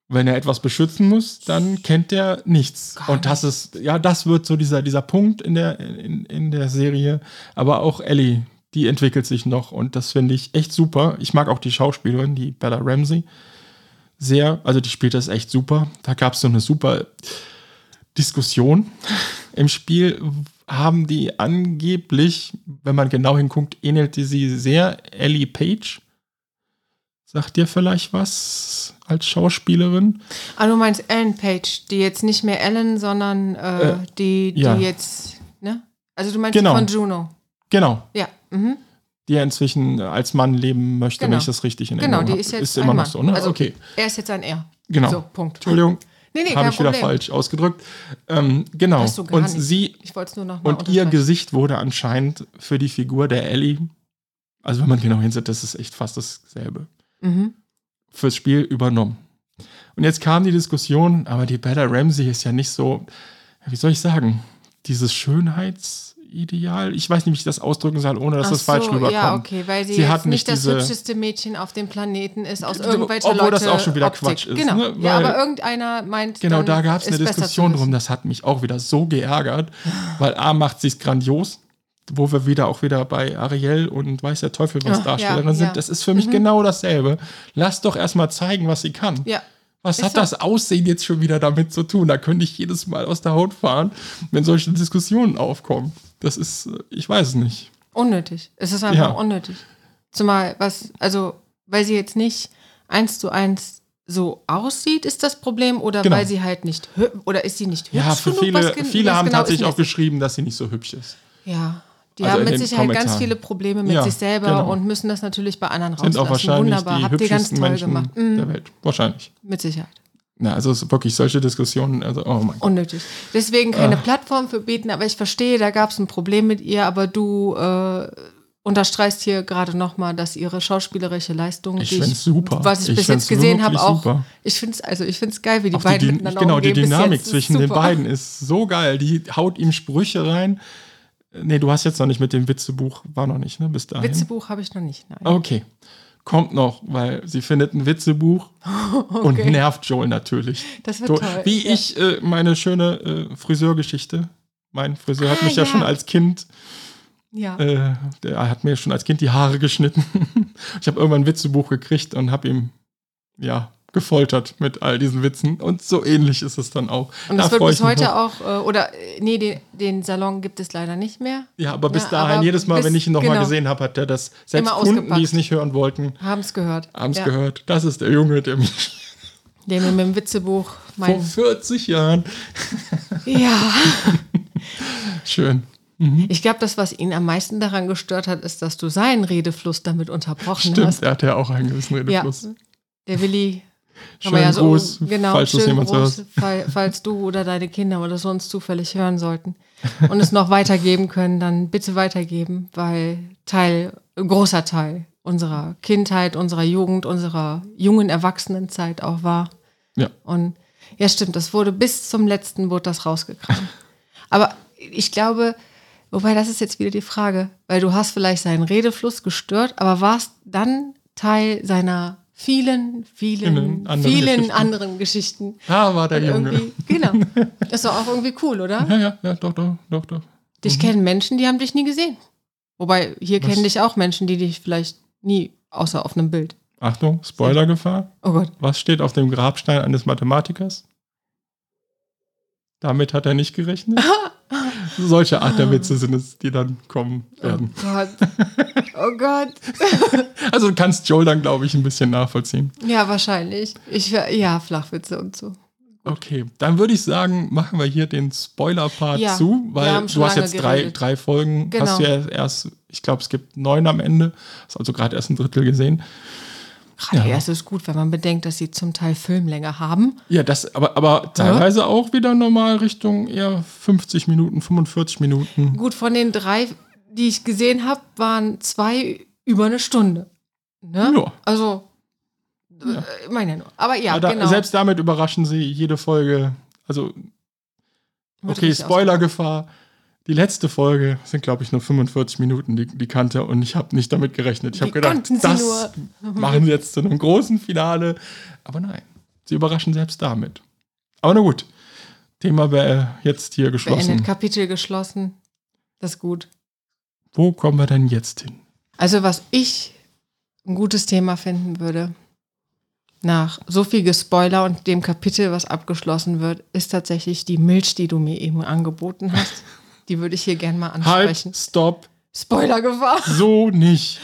Wenn er etwas beschützen muss, dann kennt er nichts. Gar und das ist, ja, das wird so dieser, dieser Punkt in der, in, in der Serie. Aber auch Ellie, die entwickelt sich noch und das finde ich echt super. Ich mag auch die Schauspielerin, die Bella Ramsey, sehr. Also die spielt das echt super. Da gab es so eine super Diskussion im Spiel. Haben die angeblich, wenn man genau hinguckt, ähnelte sie sehr Ellie Page. Sagt dir vielleicht was? als Schauspielerin. Ah, du meinst Ellen Page, die jetzt nicht mehr Ellen, sondern äh, Äh, die, die ja. jetzt, ne? Also du meinst Genau. die von Juno. Genau. Ja. Mhm. Die ja inzwischen als Mann leben möchte, Genau. wenn ich das richtig in Genau, Erinnerung die habe. ist jetzt Ist immer noch so, ne? Also, okay, Er ist jetzt ein Er. genau. So, Punkt. Entschuldigung, Nee, nee, habe ich wieder Problem. falsch ausgedrückt. Ähm, genau. Gar Und nicht. sie mal und ihr. Gesicht wurde anscheinend für die Figur der Ellie, also wenn man genau hinsieht, das ist echt fast dasselbe, Mhm. fürs Spiel übernommen. Und jetzt kam die Diskussion, aber die Bella Ramsey ist ja nicht so, wie soll ich sagen, dieses Schönheitsideal. Ich weiß nicht, wie ich das ausdrücken soll, ohne dass Ach das falsch so, rüberkommt. Ja, okay, weil sie, Sie hat nicht nicht das hübscheste Mädchen auf dem Planeten ist, aus Obwohl irgendwelcher das Leute auch schon wieder Optik. Quatsch ist, Genau. ne? ja, Weil- aber irgendeiner meint, Genau, da gab es eine Diskussion drum, das hat mich auch wieder so geärgert, weil A macht sie es grandios, wo wir wieder auch wieder bei Ariel und weiß der Teufel was Ja, Darstellerin ja, sind. ja. Das ist für mich genau dasselbe. Lass doch erstmal zeigen, was sie kann. Ja, Was Ist hat so. das Aussehen jetzt schon wieder damit zu tun? Da könnte ich jedes Mal aus der Haut fahren, wenn solche Diskussionen aufkommen. Das ist, ich weiß es nicht. unnötig. Es ist einfach Ja. unnötig. Zumal, was, also, weil sie jetzt nicht eins zu eins so aussieht, ist das Problem, oder Genau. weil sie halt nicht oder ist sie nicht hübsch Ja, für genug? viele, viele haben genau tatsächlich auch geschrieben, dass sie nicht so hübsch ist. Ja. Die Also haben mit Sicherheit ganz Kommentaren. viele Probleme mit Ja, sich selber genau. und müssen das natürlich bei anderen Sind auch rauslassen. wahrscheinlich Wunderbar, die habt ihr ganz toll Menschen gemacht. Mhm, der Welt. Wahrscheinlich. mit Sicherheit. Na, also es wirklich solche Diskussionen, also oh mein Gott. Unnötig. Deswegen keine Ah. Plattform für bieten, aber ich verstehe, da gab es ein Problem mit ihr, aber du äh, unterstreichst hier gerade nochmal, dass ihre schauspielerische Leistung, Ich die find's super. was ich, Ich bis jetzt gesehen habe, auch. super. Ich finde es also, ich find's geil, wie die Auch beiden die, miteinander genau, die Dynamik zwischen den beiden ist so geil. Die haut ihm Sprüche rein. Nee, du hast jetzt noch nicht mit dem Witzebuch, war noch nicht, ne? Bis dahin. Witzebuch habe ich noch nicht, nein. Okay. Kommt noch, weil sie findet ein Witzebuch und nervt Joel natürlich. Das wird So, toll. Wie Ja. ich äh, meine schöne äh, Friseurgeschichte. Mein Friseur hat Ah, mich ja. ja. schon als Kind, Ja. äh, der hat mir schon als Kind die Haare geschnitten. ich habe irgendwann ein Witzebuch gekriegt und habe ihm, ja, gefoltert mit all diesen Witzen. Und so ähnlich ist es dann auch. Und Da es wird bis heute noch. auch, äh, oder äh, nee, den, den Salon gibt es leider nicht mehr. Ja, aber bis Ja, dahin, aber jedes Mal, bis- wenn ich ihn nochmal genau. gesehen habe, hat er das, selbst Kunden, die es nicht hören wollten, Haben es gehört. haben es ja. gehört. Das ist der Junge, der mich Der mir mit dem Witzebuch vor mein. 40 Jahren. Ja. Schön. Ich glaube, das, was ihn am meisten daran gestört hat, ist, dass du seinen Redefluss damit unterbrochen Stimmt, hast. er hat ja auch einen gewissen Ja. Redefluss. Der Willi. Wir ja so- Gruß, genau, falls das schönen jemand fall, falls du oder deine Kinder oder so uns zufällig hören sollten und es noch weitergeben können, dann bitte weitergeben, weil Teil, ein großer Teil unserer Kindheit, unserer Jugend, unserer jungen Erwachsenenzeit auch war. Ja. Und ja, stimmt, das wurde bis zum letzten das rausgekramt. Aber ich glaube, wobei das ist jetzt wieder die Frage, weil du hast vielleicht seinen Redefluss gestört, aber warst dann Teil seiner vielen, vielen, Vielen anderen vielen Geschichten. anderen Geschichten. Da war der Junge. genau. Ist doch auch irgendwie cool, oder? Ja, ja, ja, doch, doch, doch, doch. Dich kennen Menschen, die haben dich nie gesehen. Wobei, hier Was? kennen dich auch Menschen, die dich vielleicht nie, außer auf einem Bild. Achtung, Spoilergefahr. Oh Gott. Was steht auf dem Grabstein eines Mathematikers? Damit hat er nicht gerechnet. Solche Art der Witze sind es, die dann kommen werden. Oh Gott. Oh Gott. Also du kannst Joel dann, glaube ich, ein bisschen nachvollziehen. Ja, wahrscheinlich. Ich, ja, Flachwitze und so. Okay, dann würde ich sagen, machen wir hier den Spoiler-Part Ja, zu, weil du hast jetzt drei, drei Folgen, Genau. hast du ja erst, ich glaube, es gibt neun am Ende, hast also gerade erst ein Drittel gesehen. Gerade Ja. erst ist gut, wenn man bedenkt, dass sie zum Teil Filmlänge haben. Ja, das, aber, aber teilweise auch wieder normal Richtung eher 50 Minuten, 45 Minuten. Gut, von den drei, die ich gesehen habe, waren zwei über eine Stunde. Ne? Ja. Also, äh, ich meine ja nur. Aber ja, Aber da, genau. Selbst damit überraschen sie jede Folge. Also, okay, Spoilergefahr. Die letzte Folge sind, glaube ich, nur 45 Minuten, die, die kannte. Und ich habe nicht damit gerechnet. Ich habe gedacht, das nur? machen sie jetzt zu einem großen Finale. Aber nein, sie überraschen selbst damit. Aber na gut, Thema wäre jetzt hier geschlossen. Beendet, Kapitel geschlossen. Das ist gut. Wo kommen wir denn jetzt hin? Also, was ich ein gutes Thema finden würde, nach so viel Gespoiler und dem Kapitel, was abgeschlossen wird, ist tatsächlich die Milch, die du mir eben angeboten hast. Die würde ich hier gerne mal ansprechen. Halt, stopp, Spoilergefahr. so nicht.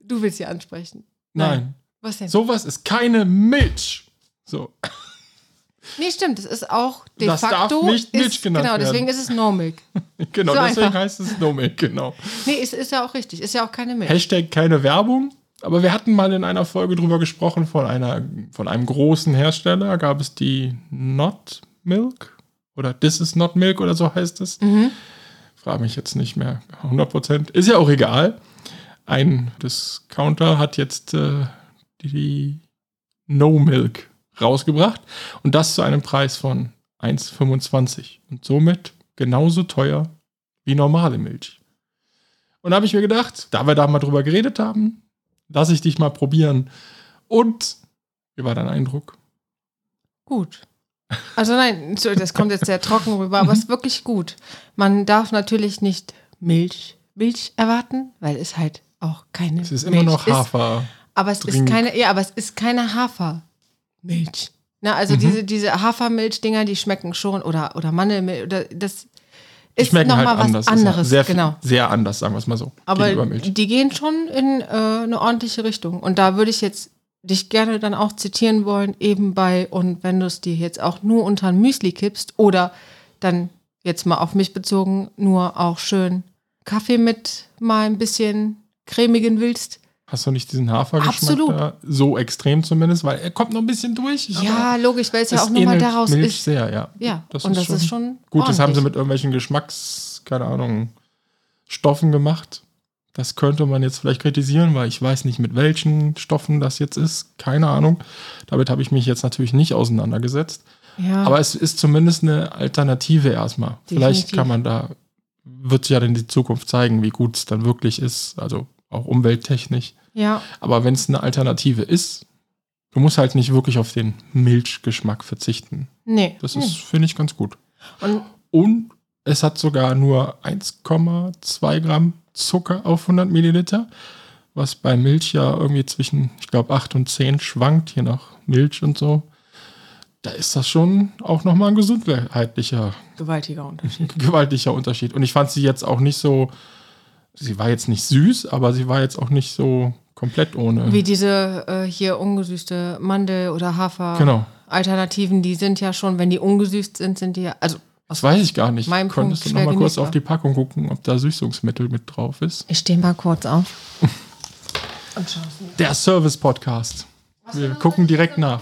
Du willst sie ansprechen. Nein. Was denn? Sowas ist keine Milch. So. Nee, stimmt, es ist auch de Das darf facto. nicht Milch ist, genannt Genau, deswegen werden. ist es No Milk. Genau, So deswegen einfach. heißt es No Milk, genau. Nee, es ist ja auch richtig. Ist ja auch keine Milch. Hashtag keine Werbung. Aber wir hatten mal in einer Folge drüber gesprochen, von, einer, von einem großen Hersteller gab es die Not Milk oder This is Not Milk oder so heißt es. Mhm. Frage mich jetzt nicht mehr 100%. Ist ja auch egal. Ein Discounter hat jetzt äh, die No Milk rausgebracht und das zu einem Preis von 1,25 und somit genauso teuer wie normale Milch. Und da habe ich mir gedacht, da wir da mal drüber geredet haben, lass ich dich mal probieren. Und wie war dein Eindruck? Gut. Also nein, das kommt jetzt sehr trocken rüber, aber es ist wirklich gut. Man darf natürlich nicht Milch, Milch erwarten, weil es halt auch keine Es ist Milch immer noch ist. Hafer. Aber es ist keine, ja, aber es ist keine Hafermilch. Na, also Mhm. diese, diese Hafermilch-Dinger, die schmecken schon, oder, oder Mandelmilch, oder das ist nochmal halt was anders. Ist anderes. Sehr, genau. sehr anders, sagen wir es mal so. Aber Milch. die gehen schon in äh, eine ordentliche Richtung. Und da würde ich jetzt dich gerne dann auch zitieren wollen, eben bei, und wenn du es dir jetzt auch nur unter ein Müsli kippst oder dann jetzt mal auf mich bezogen, nur auch schön Kaffee mit mal ein bisschen cremigen willst. Hast du nicht diesen Hafergeschmack? So extrem zumindest, weil er kommt noch ein bisschen durch. Ja, logisch, weil es ja auch nochmal daraus Milch ist. sehr, ja. Ja, und das ist schon Gut, das haben sie ordentlich. mit irgendwelchen Geschmacks, keine Ahnung, Stoffen gemacht. Das könnte man jetzt vielleicht kritisieren, weil ich weiß nicht, mit welchen Stoffen das jetzt ist. Keine Ahnung. Damit habe ich mich jetzt natürlich nicht auseinandergesetzt. Ja, Aber es ist zumindest eine Alternative erstmal. Vielleicht Definitiv. kann man da, wird sich ja in die Zukunft zeigen, wie gut es dann wirklich ist. Also auch umwelttechnisch. ja, Aber wenn es eine Alternative ist, du musst halt nicht wirklich auf den Milchgeschmack verzichten. nee. Das nee. ist, finde ich, ganz gut. Und Und es hat sogar nur 1,2 Gramm Zucker auf 100 Milliliter, was bei Milch ja irgendwie zwischen, ich glaube, 8 und 10 schwankt, je nach Milch und so. Da ist das schon auch nochmal ein gesundheitlicher, gewaltiger Unterschied. gewaltiger Unterschied. Und ich fand sie jetzt auch nicht so, sie war jetzt nicht süß, aber sie war jetzt auch nicht so komplett ohne. Wie diese äh, hier ungesüßte Mandel- oder Genau. Hafer-Alternativen, die sind ja schon, wenn die ungesüßt sind, sind die ja, also Das weiß ich gar nicht. Meinem Könntest Punkt du noch mal schwer kurz auf die Packung gucken, ob da Süßungsmittel mit drauf ist? ich stehe mal kurz auf. Der Service-Podcast. Wir gucken direkt nach.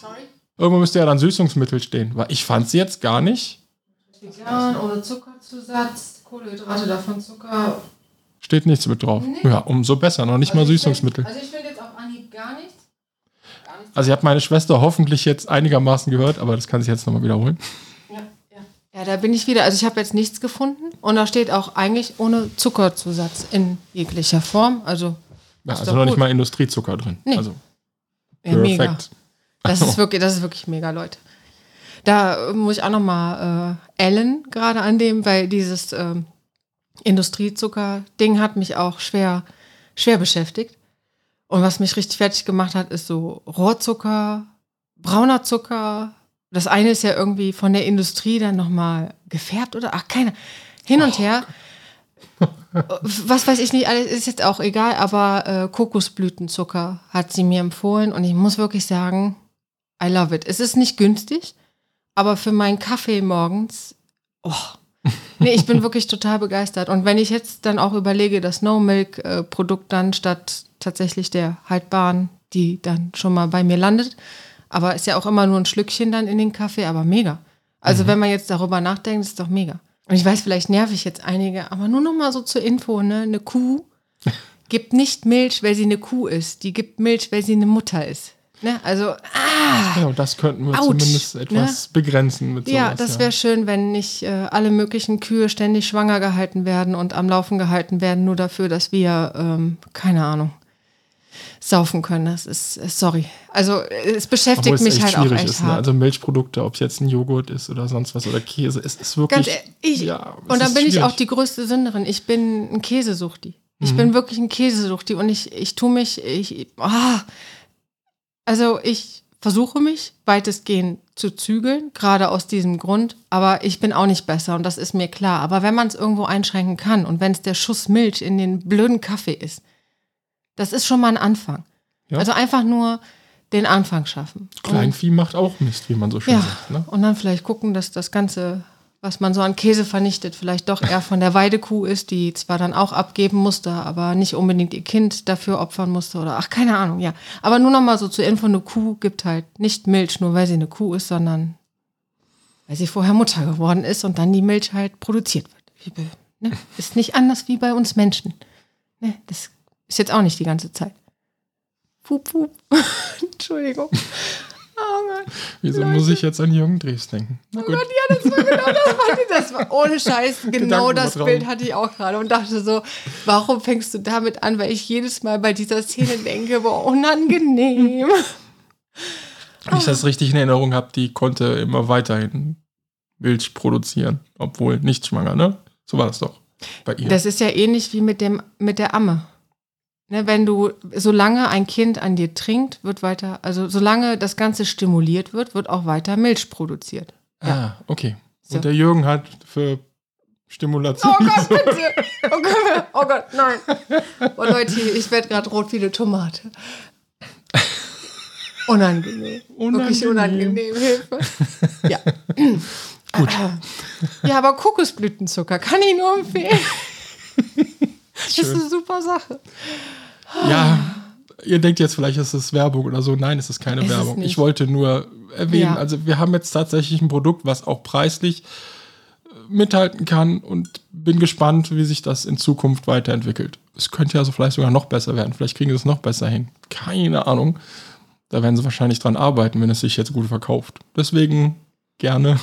Sorry. Irgendwo müsste ja dann Süßungsmittel stehen, weil ich fand sie jetzt gar nicht. Vegan, ohne Zuckerzusatz, Kohlenhydrate davon Zucker. Steht nichts mit drauf. Ja, umso besser, noch nicht mal Also ich Süßungsmittel. Find, also ich finde jetzt auf Anhieb gar nichts. Gar nichts. Also, ihr habt meine Schwester hoffentlich jetzt einigermaßen gehört, aber das kann sich jetzt nochmal wiederholen. Ja, da bin ich wieder. Also ich habe jetzt nichts gefunden und da steht auch eigentlich ohne Zuckerzusatz in jeglicher Form. Also Ja, Ist also noch nicht gut. mal Industriezucker drin. Nee. Also, ja, mega. Das ist wirklich, das ist wirklich mega, Leute. Da äh, muss ich auch nochmal äh, Ellen gerade annehmen, weil dieses ähm, Industriezucker-Ding hat mich auch schwer, schwer beschäftigt. Und was mich richtig fertig gemacht hat, ist so Rohrzucker, brauner Zucker. Das eine ist ja irgendwie von der Industrie dann nochmal gefärbt oder ach, keine. Hin und her. Was weiß ich nicht, alles ist jetzt auch egal, aber äh, Kokosblütenzucker hat sie mir empfohlen und ich muss wirklich sagen, I love it. Es ist nicht günstig, aber für meinen Kaffee morgens, oh, nee, ich bin wirklich total begeistert. Und wenn ich jetzt dann auch überlege, das No-Milk-Produkt dann statt tatsächlich der haltbaren, die dann schon mal bei mir landet, aber ist ja auch immer nur ein Schlückchen dann in den Kaffee, aber mega. Also wenn man jetzt darüber nachdenkt, ist doch mega. Und ich weiß, vielleicht nerv ich jetzt einige, aber nur noch mal so zur Info, ne? Eine Kuh gibt nicht Milch, weil sie eine Kuh ist. Die gibt Milch, weil sie eine Mutter ist. Ne? Also, ah, Genau, das könnten wir Autsch, zumindest etwas begrenzen mit sowas. ja, das wäre schön, wenn nicht äh, alle möglichen Kühe ständig schwanger gehalten werden und am Laufen gehalten werden, nur dafür, dass wir, ähm, keine Ahnung, saufen können. Das ist, äh, sorry. Also, äh, es beschäftigt es mich halt auch schwierig echt ist. Ne? Also Milchprodukte, ob es jetzt ein Joghurt ist oder sonst was oder Käse, es ist Ganz wirklich. ehrlich, ich, ja, und dann bin ich auch schwierig. die größte Sünderin. Ich bin ein Käsesuchti. Ich Mhm. bin wirklich ein Käsesuchti und ich, ich tue mich, ich, ah, also ich versuche mich weitestgehend zu zügeln, gerade aus diesem Grund, aber ich bin auch nicht besser und das ist mir klar. Aber wenn man es irgendwo einschränken kann und wenn es der Schuss Milch in den blöden Kaffee ist, das ist schon mal ein Anfang. Ja. Also einfach nur den Anfang schaffen. Kleinvieh macht auch Mist, wie man so schön Ja, sagt. Ne? und dann vielleicht gucken, dass das Ganze, was man so an Käse vernichtet, vielleicht doch eher von der Weidekuh ist, die zwar dann auch abgeben musste, aber nicht unbedingt ihr Kind dafür opfern musste oder ach, keine Ahnung, ja. Aber nur noch mal so zur Info, eine Kuh gibt halt nicht Milch, nur weil sie eine Kuh ist, sondern weil sie vorher Mutter geworden ist und dann die Milch halt produziert wird. Wie Ne? Ist nicht anders wie bei uns Menschen. Ne? Das ist jetzt auch nicht die ganze Zeit. Pup, pup. Entschuldigung. Oh Gott. Wieso muss ich jetzt an Jürgen Drews denken? Na gut. Ja, das war genau das, war, das war ohne Scheiß. Genau das. Bild hatte ich auch gerade und dachte so, warum fängst du damit an? Weil ich jedes Mal bei dieser Szene denke, boah, unangenehm. Wenn ich das richtig in Erinnerung habe, die konnte immer weiterhin Milch produzieren, obwohl nicht schwanger, ne? So war das doch bei ihr. Das ist ja ähnlich wie mit, dem, mit der Amme. Ne, wenn du, solange ein Kind an dir trinkt, wird weiter, also solange das Ganze stimuliert wird, wird auch weiter Milch produziert. ah, okay. So. Und der Jürgen hat für Stimulation. Oh Gott, bitte! Oh Gott, oh Gott nein. Oh Leute, ich werde gerade rot wie eine Tomate. Unangenehm. Wirklich Unangenehm. unangenehm. Hilfe. Ja. Gut. Ja, aber Kokosblütenzucker kann ich nur empfehlen. Das ist eine super Sache. Ja, ihr denkt jetzt vielleicht, es ist Werbung oder so. Nein, es ist keine Ist Werbung. Ich wollte nur erwähnen, Ja. also wir haben jetzt tatsächlich ein Produkt, was auch preislich äh, mithalten kann und bin gespannt, wie sich das in Zukunft weiterentwickelt. Es könnte ja so vielleicht sogar noch besser werden. Vielleicht kriegen sie es noch besser hin. Keine Ahnung. Da werden sie wahrscheinlich dran arbeiten, wenn es sich jetzt gut verkauft. Deswegen gerne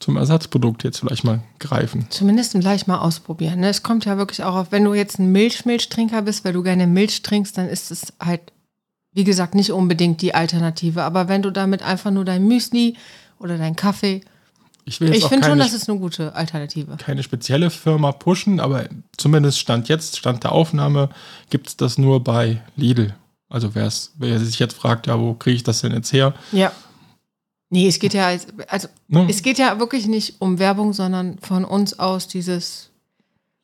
zum Ersatzprodukt jetzt vielleicht mal greifen. Zumindest gleich mal ausprobieren. Ne? Es kommt ja wirklich auch auf, wenn du jetzt ein Milch-Milchtrinker bist, weil du gerne Milch trinkst, dann ist es halt, wie gesagt, nicht unbedingt die Alternative. Aber wenn du damit einfach nur dein Müsli oder dein Kaffee, Ich ich finde schon, das ist eine gute Alternative. keine spezielle Firma pushen, aber zumindest Stand jetzt, Stand der Aufnahme, gibt es das nur bei Lidl. Also wer sich jetzt fragt, ja, wo kriege ich das denn jetzt her? Ja. Nee, es geht ja, als- also Ne? es geht ja wirklich nicht um Werbung, sondern von uns aus dieses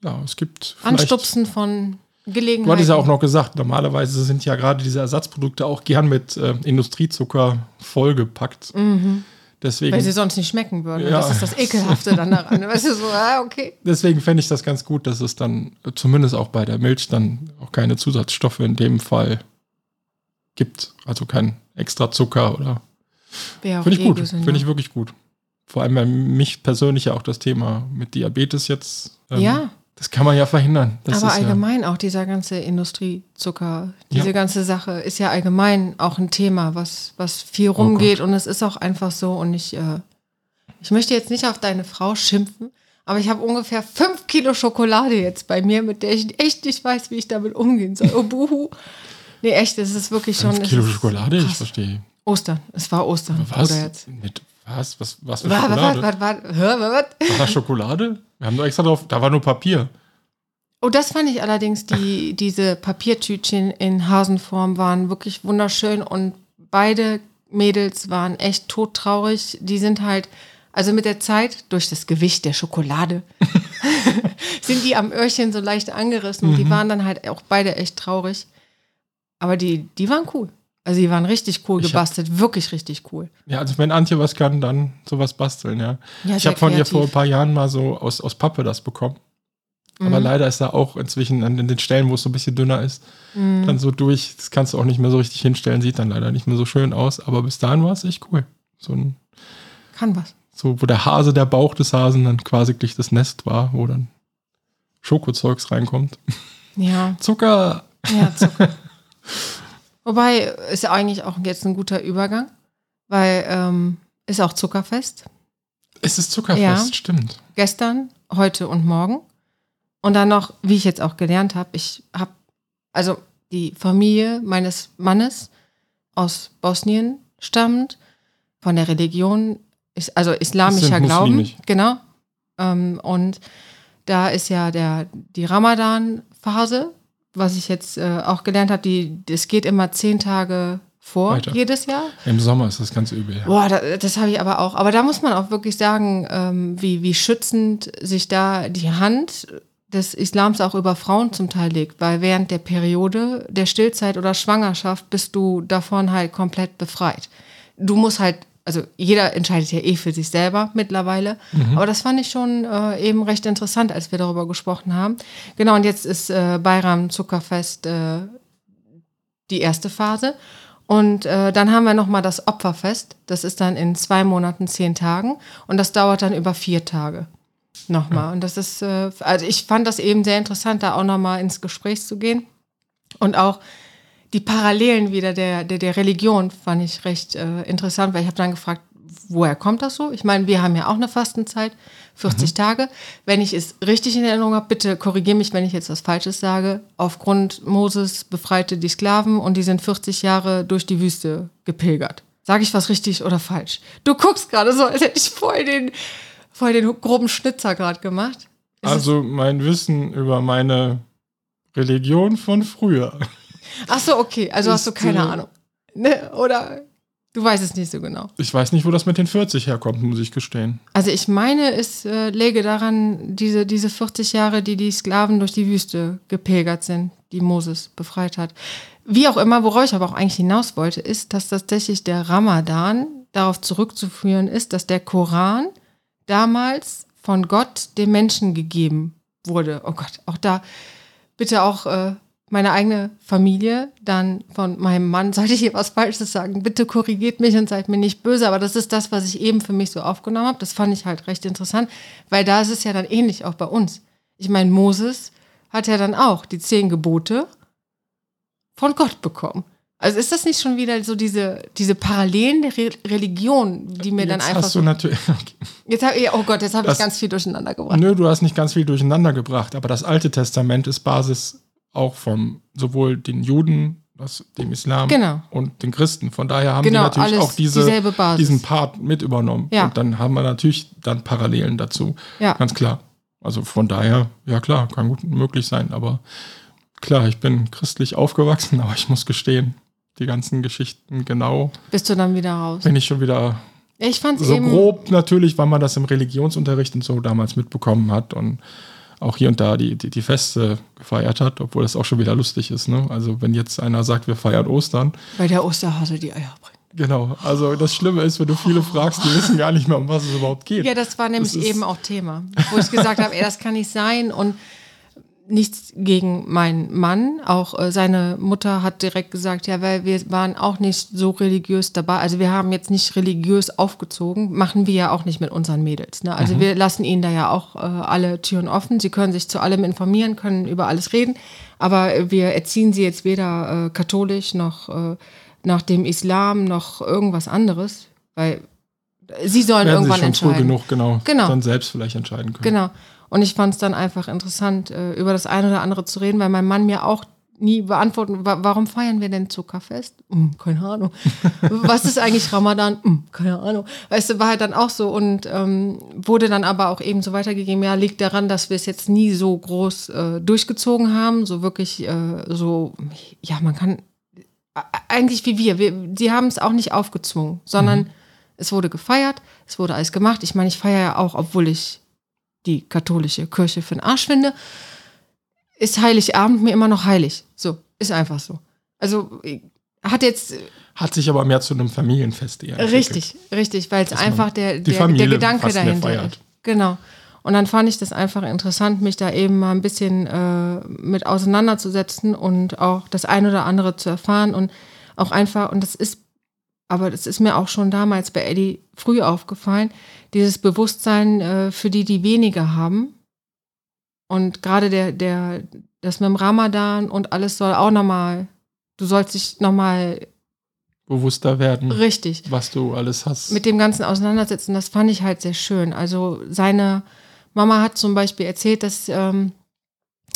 ja, es gibt Anstupsen von Gelegenheiten. Du hattest ja auch noch gesagt, normalerweise sind ja gerade diese Ersatzprodukte auch gern mit äh, Industriezucker vollgepackt. Deswegen, Mhm. Weil sie sonst nicht schmecken würden. Ja. Das ist das Ekelhafte dann daran. Weißt du, so, ah, okay. deswegen fände ich das ganz gut, dass es dann zumindest auch bei der Milch dann auch keine Zusatzstoffe in dem Fall gibt. Also kein extra Zucker oder Finde ich eh gut. Finde ich wirklich gut. Vor allem bei mich persönlich ja auch das Thema mit Diabetes jetzt. ähm, Ja. Das kann man ja verhindern. Das Aber allgemein auch dieser ganze Industriezucker, diese Ja. ganze Sache ist ja allgemein auch ein Thema, was, was viel Oh rumgeht und es ist auch einfach so und ich, äh, ich möchte jetzt nicht auf deine Frau schimpfen, aber ich habe ungefähr fünf Kilo Schokolade jetzt bei mir, mit der ich echt nicht weiß, wie ich damit umgehen soll. Oh, buhu. Nee, echt, es ist wirklich ja schon. fünf Kilo Schokolade, ich verstehe. Ostern, es war Ostern. Was? Oder jetzt. Mit, was? Was, was für Was, was, Schokolade? was, was, was, was? War das Schokolade? Wir haben nur extra drauf, da war nur Papier. Oh, das fand ich allerdings, die, diese Papiertütchen in Hasenform waren wirklich wunderschön und beide Mädels waren echt todtraurig. Die sind halt, also mit der Zeit, durch das Gewicht der Schokolade, sind die am Öhrchen so leicht angerissen und die waren dann halt auch beide echt traurig. Aber die, die waren cool. Also die waren richtig cool Ich hab- gebastelt, wirklich richtig cool. Ja, also wenn Antje was kann, dann sowas basteln, ja. Ja, ich habe von ihr vor ein paar Jahren mal so aus, aus Pappe das bekommen. Aber Mhm. leider ist da auch inzwischen an den Stellen, wo es so ein bisschen dünner ist, Mhm. dann so durch. Das kannst du auch nicht mehr so richtig hinstellen, sieht dann leider nicht mehr so schön aus. Aber bis dahin war es echt cool. So ein Kann was. so, wo der Hase, der Bauch des Hasen dann quasi gleich das Nest war, wo dann Schokozeugs reinkommt. Ja, Zucker. Ja, Zucker. Wobei ist ja eigentlich auch jetzt ein guter Übergang, weil ähm, ist auch Zuckerfest. Es ist Zuckerfest, Ja. stimmt. Gestern, heute und morgen. Und dann noch, wie ich jetzt auch gelernt habe, ich habe, also die Familie meines Mannes aus Bosnien stammend, von der Religion, ist, also islamischer Glauben. Genau. Ähm, und da ist ja der, die Ramadan-Phase, was ich jetzt äh, auch gelernt habe, die, es geht immer zehn Tage vor Weiter. jedes Jahr. Im Sommer ist das ganz übel. Ja. Boah, da, das habe ich aber auch. Aber da muss man auch wirklich sagen, ähm, wie, wie schützend sich da die Hand des Islams auch über Frauen zum Teil liegt, weil während der Periode, der Stillzeit oder Schwangerschaft bist du davon halt komplett befreit. Du musst halt, also jeder entscheidet ja eh für sich selber mittlerweile, aber das fand ich schon äh, eben recht interessant, als wir darüber gesprochen haben. Genau, und jetzt ist äh, Bayram Zuckerfest äh, die erste Phase. Und äh, dann haben wir nochmal das Opferfest. Das ist dann in zwei Monaten, zehn Tagen. Und das dauert dann über vier Tage. Nochmal. Und das ist, äh, also ich fand das eben sehr interessant, da auch nochmal ins Gespräch zu gehen. Und auch die Parallelen wieder der, der, der Religion fand ich recht äh, interessant, weil ich habe dann gefragt, woher kommt das so? Ich meine, wir haben ja auch eine Fastenzeit, 40 Tage. Wenn ich es richtig in Erinnerung habe, bitte korrigiere mich, wenn ich jetzt was Falsches sage. Aufgrund Moses befreite die Sklaven und die sind 40 Jahre durch die Wüste gepilgert. Sage ich was richtig oder falsch? Du guckst gerade so, als hätte ich voll den, voll den groben Schnitzer gerade gemacht. Ist Also mein Wissen über meine Religion von früher. Ach so, okay. Also hast du keine Ahnung. Ne? Oder du weißt es nicht so genau. Ich weiß nicht, wo das mit den 40 herkommt, muss ich gestehen. Also ich meine, es äh, läge daran, diese, diese 40 Jahre, die die Sklaven durch die Wüste gepilgert sind, die Moses befreit hat. Wie auch immer, worauf ich aber auch eigentlich hinaus wollte, ist, dass tatsächlich der Ramadan darauf zurückzuführen ist, dass der Koran damals von Gott dem Menschen gegeben wurde. Oh Gott, auch da bitte auch äh, meine eigene Familie, dann von meinem Mann, sollte ich hier was Falsches sagen, bitte korrigiert mich und seid mir nicht böse, aber das ist das, was ich eben für mich so aufgenommen habe. Das fand ich halt recht interessant, weil da ist es ja dann ähnlich auch bei uns. Ich meine, Moses hat ja dann auch die zehn Gebote von Gott bekommen. Also ist das nicht schon wieder so diese, diese Parallelen der Re Religion, die mir dann Jetzt einfach hast du so, natürlich. jetzt hab, oh Gott, jetzt habe ich ganz viel durcheinander gebracht. Nö, du hast nicht ganz viel durcheinander gebracht, aber das Alte Testament ist Basis auch vom sowohl den Juden, das, dem Islam Genau. und den Christen. Von daher haben Genau, die natürlich auch diese, diesen Part mit übernommen. Ja. Und dann haben wir natürlich dann Parallelen dazu. Ja. Ganz klar. Also von daher, ja klar, kann gut möglich sein. Aber klar, ich bin christlich aufgewachsen, aber ich muss gestehen, die ganzen Geschichten genau Bist du dann wieder raus? bin ich schon wieder ich fand so grob natürlich, weil man das im Religionsunterricht und so damals mitbekommen hat und auch hier und da die, die, die Feste gefeiert hat, obwohl das auch schon wieder lustig ist. Ne? Also wenn jetzt einer sagt, wir feiern Ostern, Weil der Osterhase die Eier bringt. genau. Also das Schlimme ist, wenn du viele fragst, die wissen gar nicht mehr, um was es überhaupt geht. Ja, das war nämlich Das eben auch Thema, wo ich gesagt habe, ey, das kann nicht sein und nichts gegen meinen Mann. Auch äh, seine Mutter hat direkt gesagt, ja, weil wir waren auch nicht so religiös dabei. Also wir haben jetzt nicht religiös aufgezogen, machen wir ja auch nicht mit unseren Mädels. Ne? Also wir lassen ihnen da ja auch äh, alle Türen offen. Sie können sich zu allem informieren, können über alles reden, aber wir erziehen sie jetzt weder äh, katholisch noch äh, nach dem Islam noch irgendwas anderes, weil sie sollen Werden sie irgendwann schon früh entscheiden. genug, genau, Genau. dann selbst vielleicht entscheiden können. Genau. Und ich fand es dann einfach interessant, äh, über das eine oder andere zu reden, weil mein Mann mir auch nie beantworten, wa warum feiern wir denn Zuckerfest? Hm, keine Ahnung. Was ist eigentlich Ramadan? Hm, keine Ahnung. Weißt du, war halt dann auch so und ähm, wurde dann aber auch eben so weitergegeben, ja, liegt daran, dass wir es jetzt nie so groß äh, durchgezogen haben, so wirklich äh, so, ja, man kann, äh, eigentlich wie wir, wir sie haben es auch nicht aufgezwungen, sondern es wurde gefeiert, es wurde alles gemacht. Ich meine, ich feiere ja auch, obwohl ich die katholische Kirche für den Arsch finde, ist Heiligabend mir immer noch heilig. So, ist einfach so. Also hat jetzt Hat sich aber mehr zu einem Familienfest eher richtig, richtig, weil es einfach der, der, der Gedanke dahinter feiert. ist. Genau. Und dann fand ich das einfach interessant, mich da eben mal ein bisschen äh, mit auseinanderzusetzen und auch das eine oder andere zu erfahren und auch einfach, und das ist, aber das ist mir auch schon damals bei Eddie früh aufgefallen, dieses Bewusstsein äh, für die, die weniger haben. Und gerade der, der, das mit dem Ramadan und alles soll auch nochmal, du sollst dich nochmal Bewusster werden, richtig was du alles hast. mit dem Ganzen auseinandersetzen, das fand ich halt sehr schön. Also seine Mama hat zum Beispiel erzählt, dass ähm,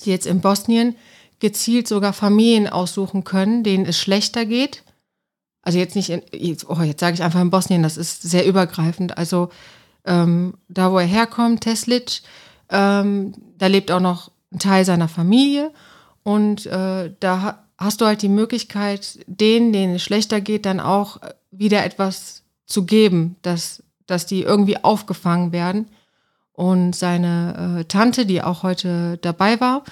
die jetzt in Bosnien gezielt sogar Familien aussuchen können, denen es schlechter geht. Also jetzt nicht, in, jetzt, oh, jetzt sage ich einfach in Bosnien, das ist sehr übergreifend. Also ähm, da, wo er herkommt, Teslic, ähm, da lebt auch noch ein Teil seiner Familie und äh, da ha hast du halt die Möglichkeit, denen, denen es schlechter geht, dann auch wieder etwas zu geben, dass, dass die irgendwie aufgefangen werden. Und seine äh, Tante, die auch heute dabei war,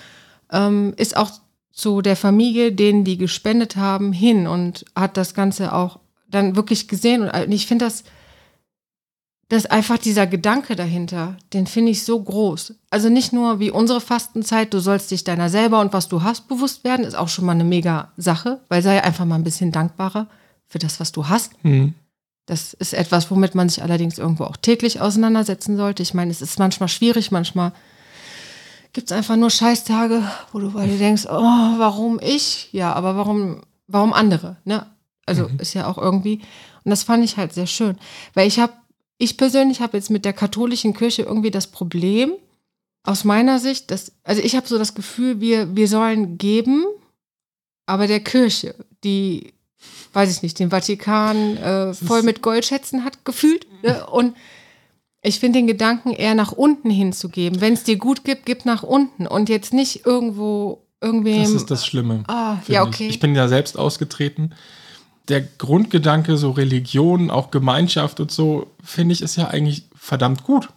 ähm, ist auch zu der Familie, denen die gespendet haben, hin und hat das Ganze auch dann wirklich gesehen. Und äh, ich finde das, das einfach dieser Gedanke dahinter, den finde ich so groß. Also nicht nur wie unsere Fastenzeit, du sollst dich deiner selber und was du hast bewusst werden, ist auch schon mal eine mega Sache, weil sei einfach mal ein bisschen dankbarer für das, was du hast. Mhm. Das ist etwas, womit man sich allerdings irgendwo auch täglich auseinandersetzen sollte. Ich meine, es ist manchmal schwierig, manchmal gibt es einfach nur Scheißtage, wo du bei dir denkst, oh, warum ich? Ja, aber warum, warum andere? Ne? Also Mhm. ist ja auch irgendwie. Und das fand ich halt sehr schön. Weil ich habe, ich persönlich habe jetzt mit der katholischen Kirche irgendwie das Problem, aus meiner Sicht, dass, also ich habe so das Gefühl, wir, wir sollen geben, aber der Kirche, die, weiß ich nicht, den Vatikan äh, voll mit Goldschätzen hat, gefühlt. Ne? Und ich finde den Gedanken eher nach unten hinzugeben. Wenn es dir gut gibt, gib nach unten und jetzt nicht irgendwo irgendwem. Das ist das Schlimme. Ah, ja, ich. okay. Ich bin ja selbst ausgetreten. Der Grundgedanke, so Religion, auch Gemeinschaft und so, finde ich, ist ja eigentlich verdammt gut.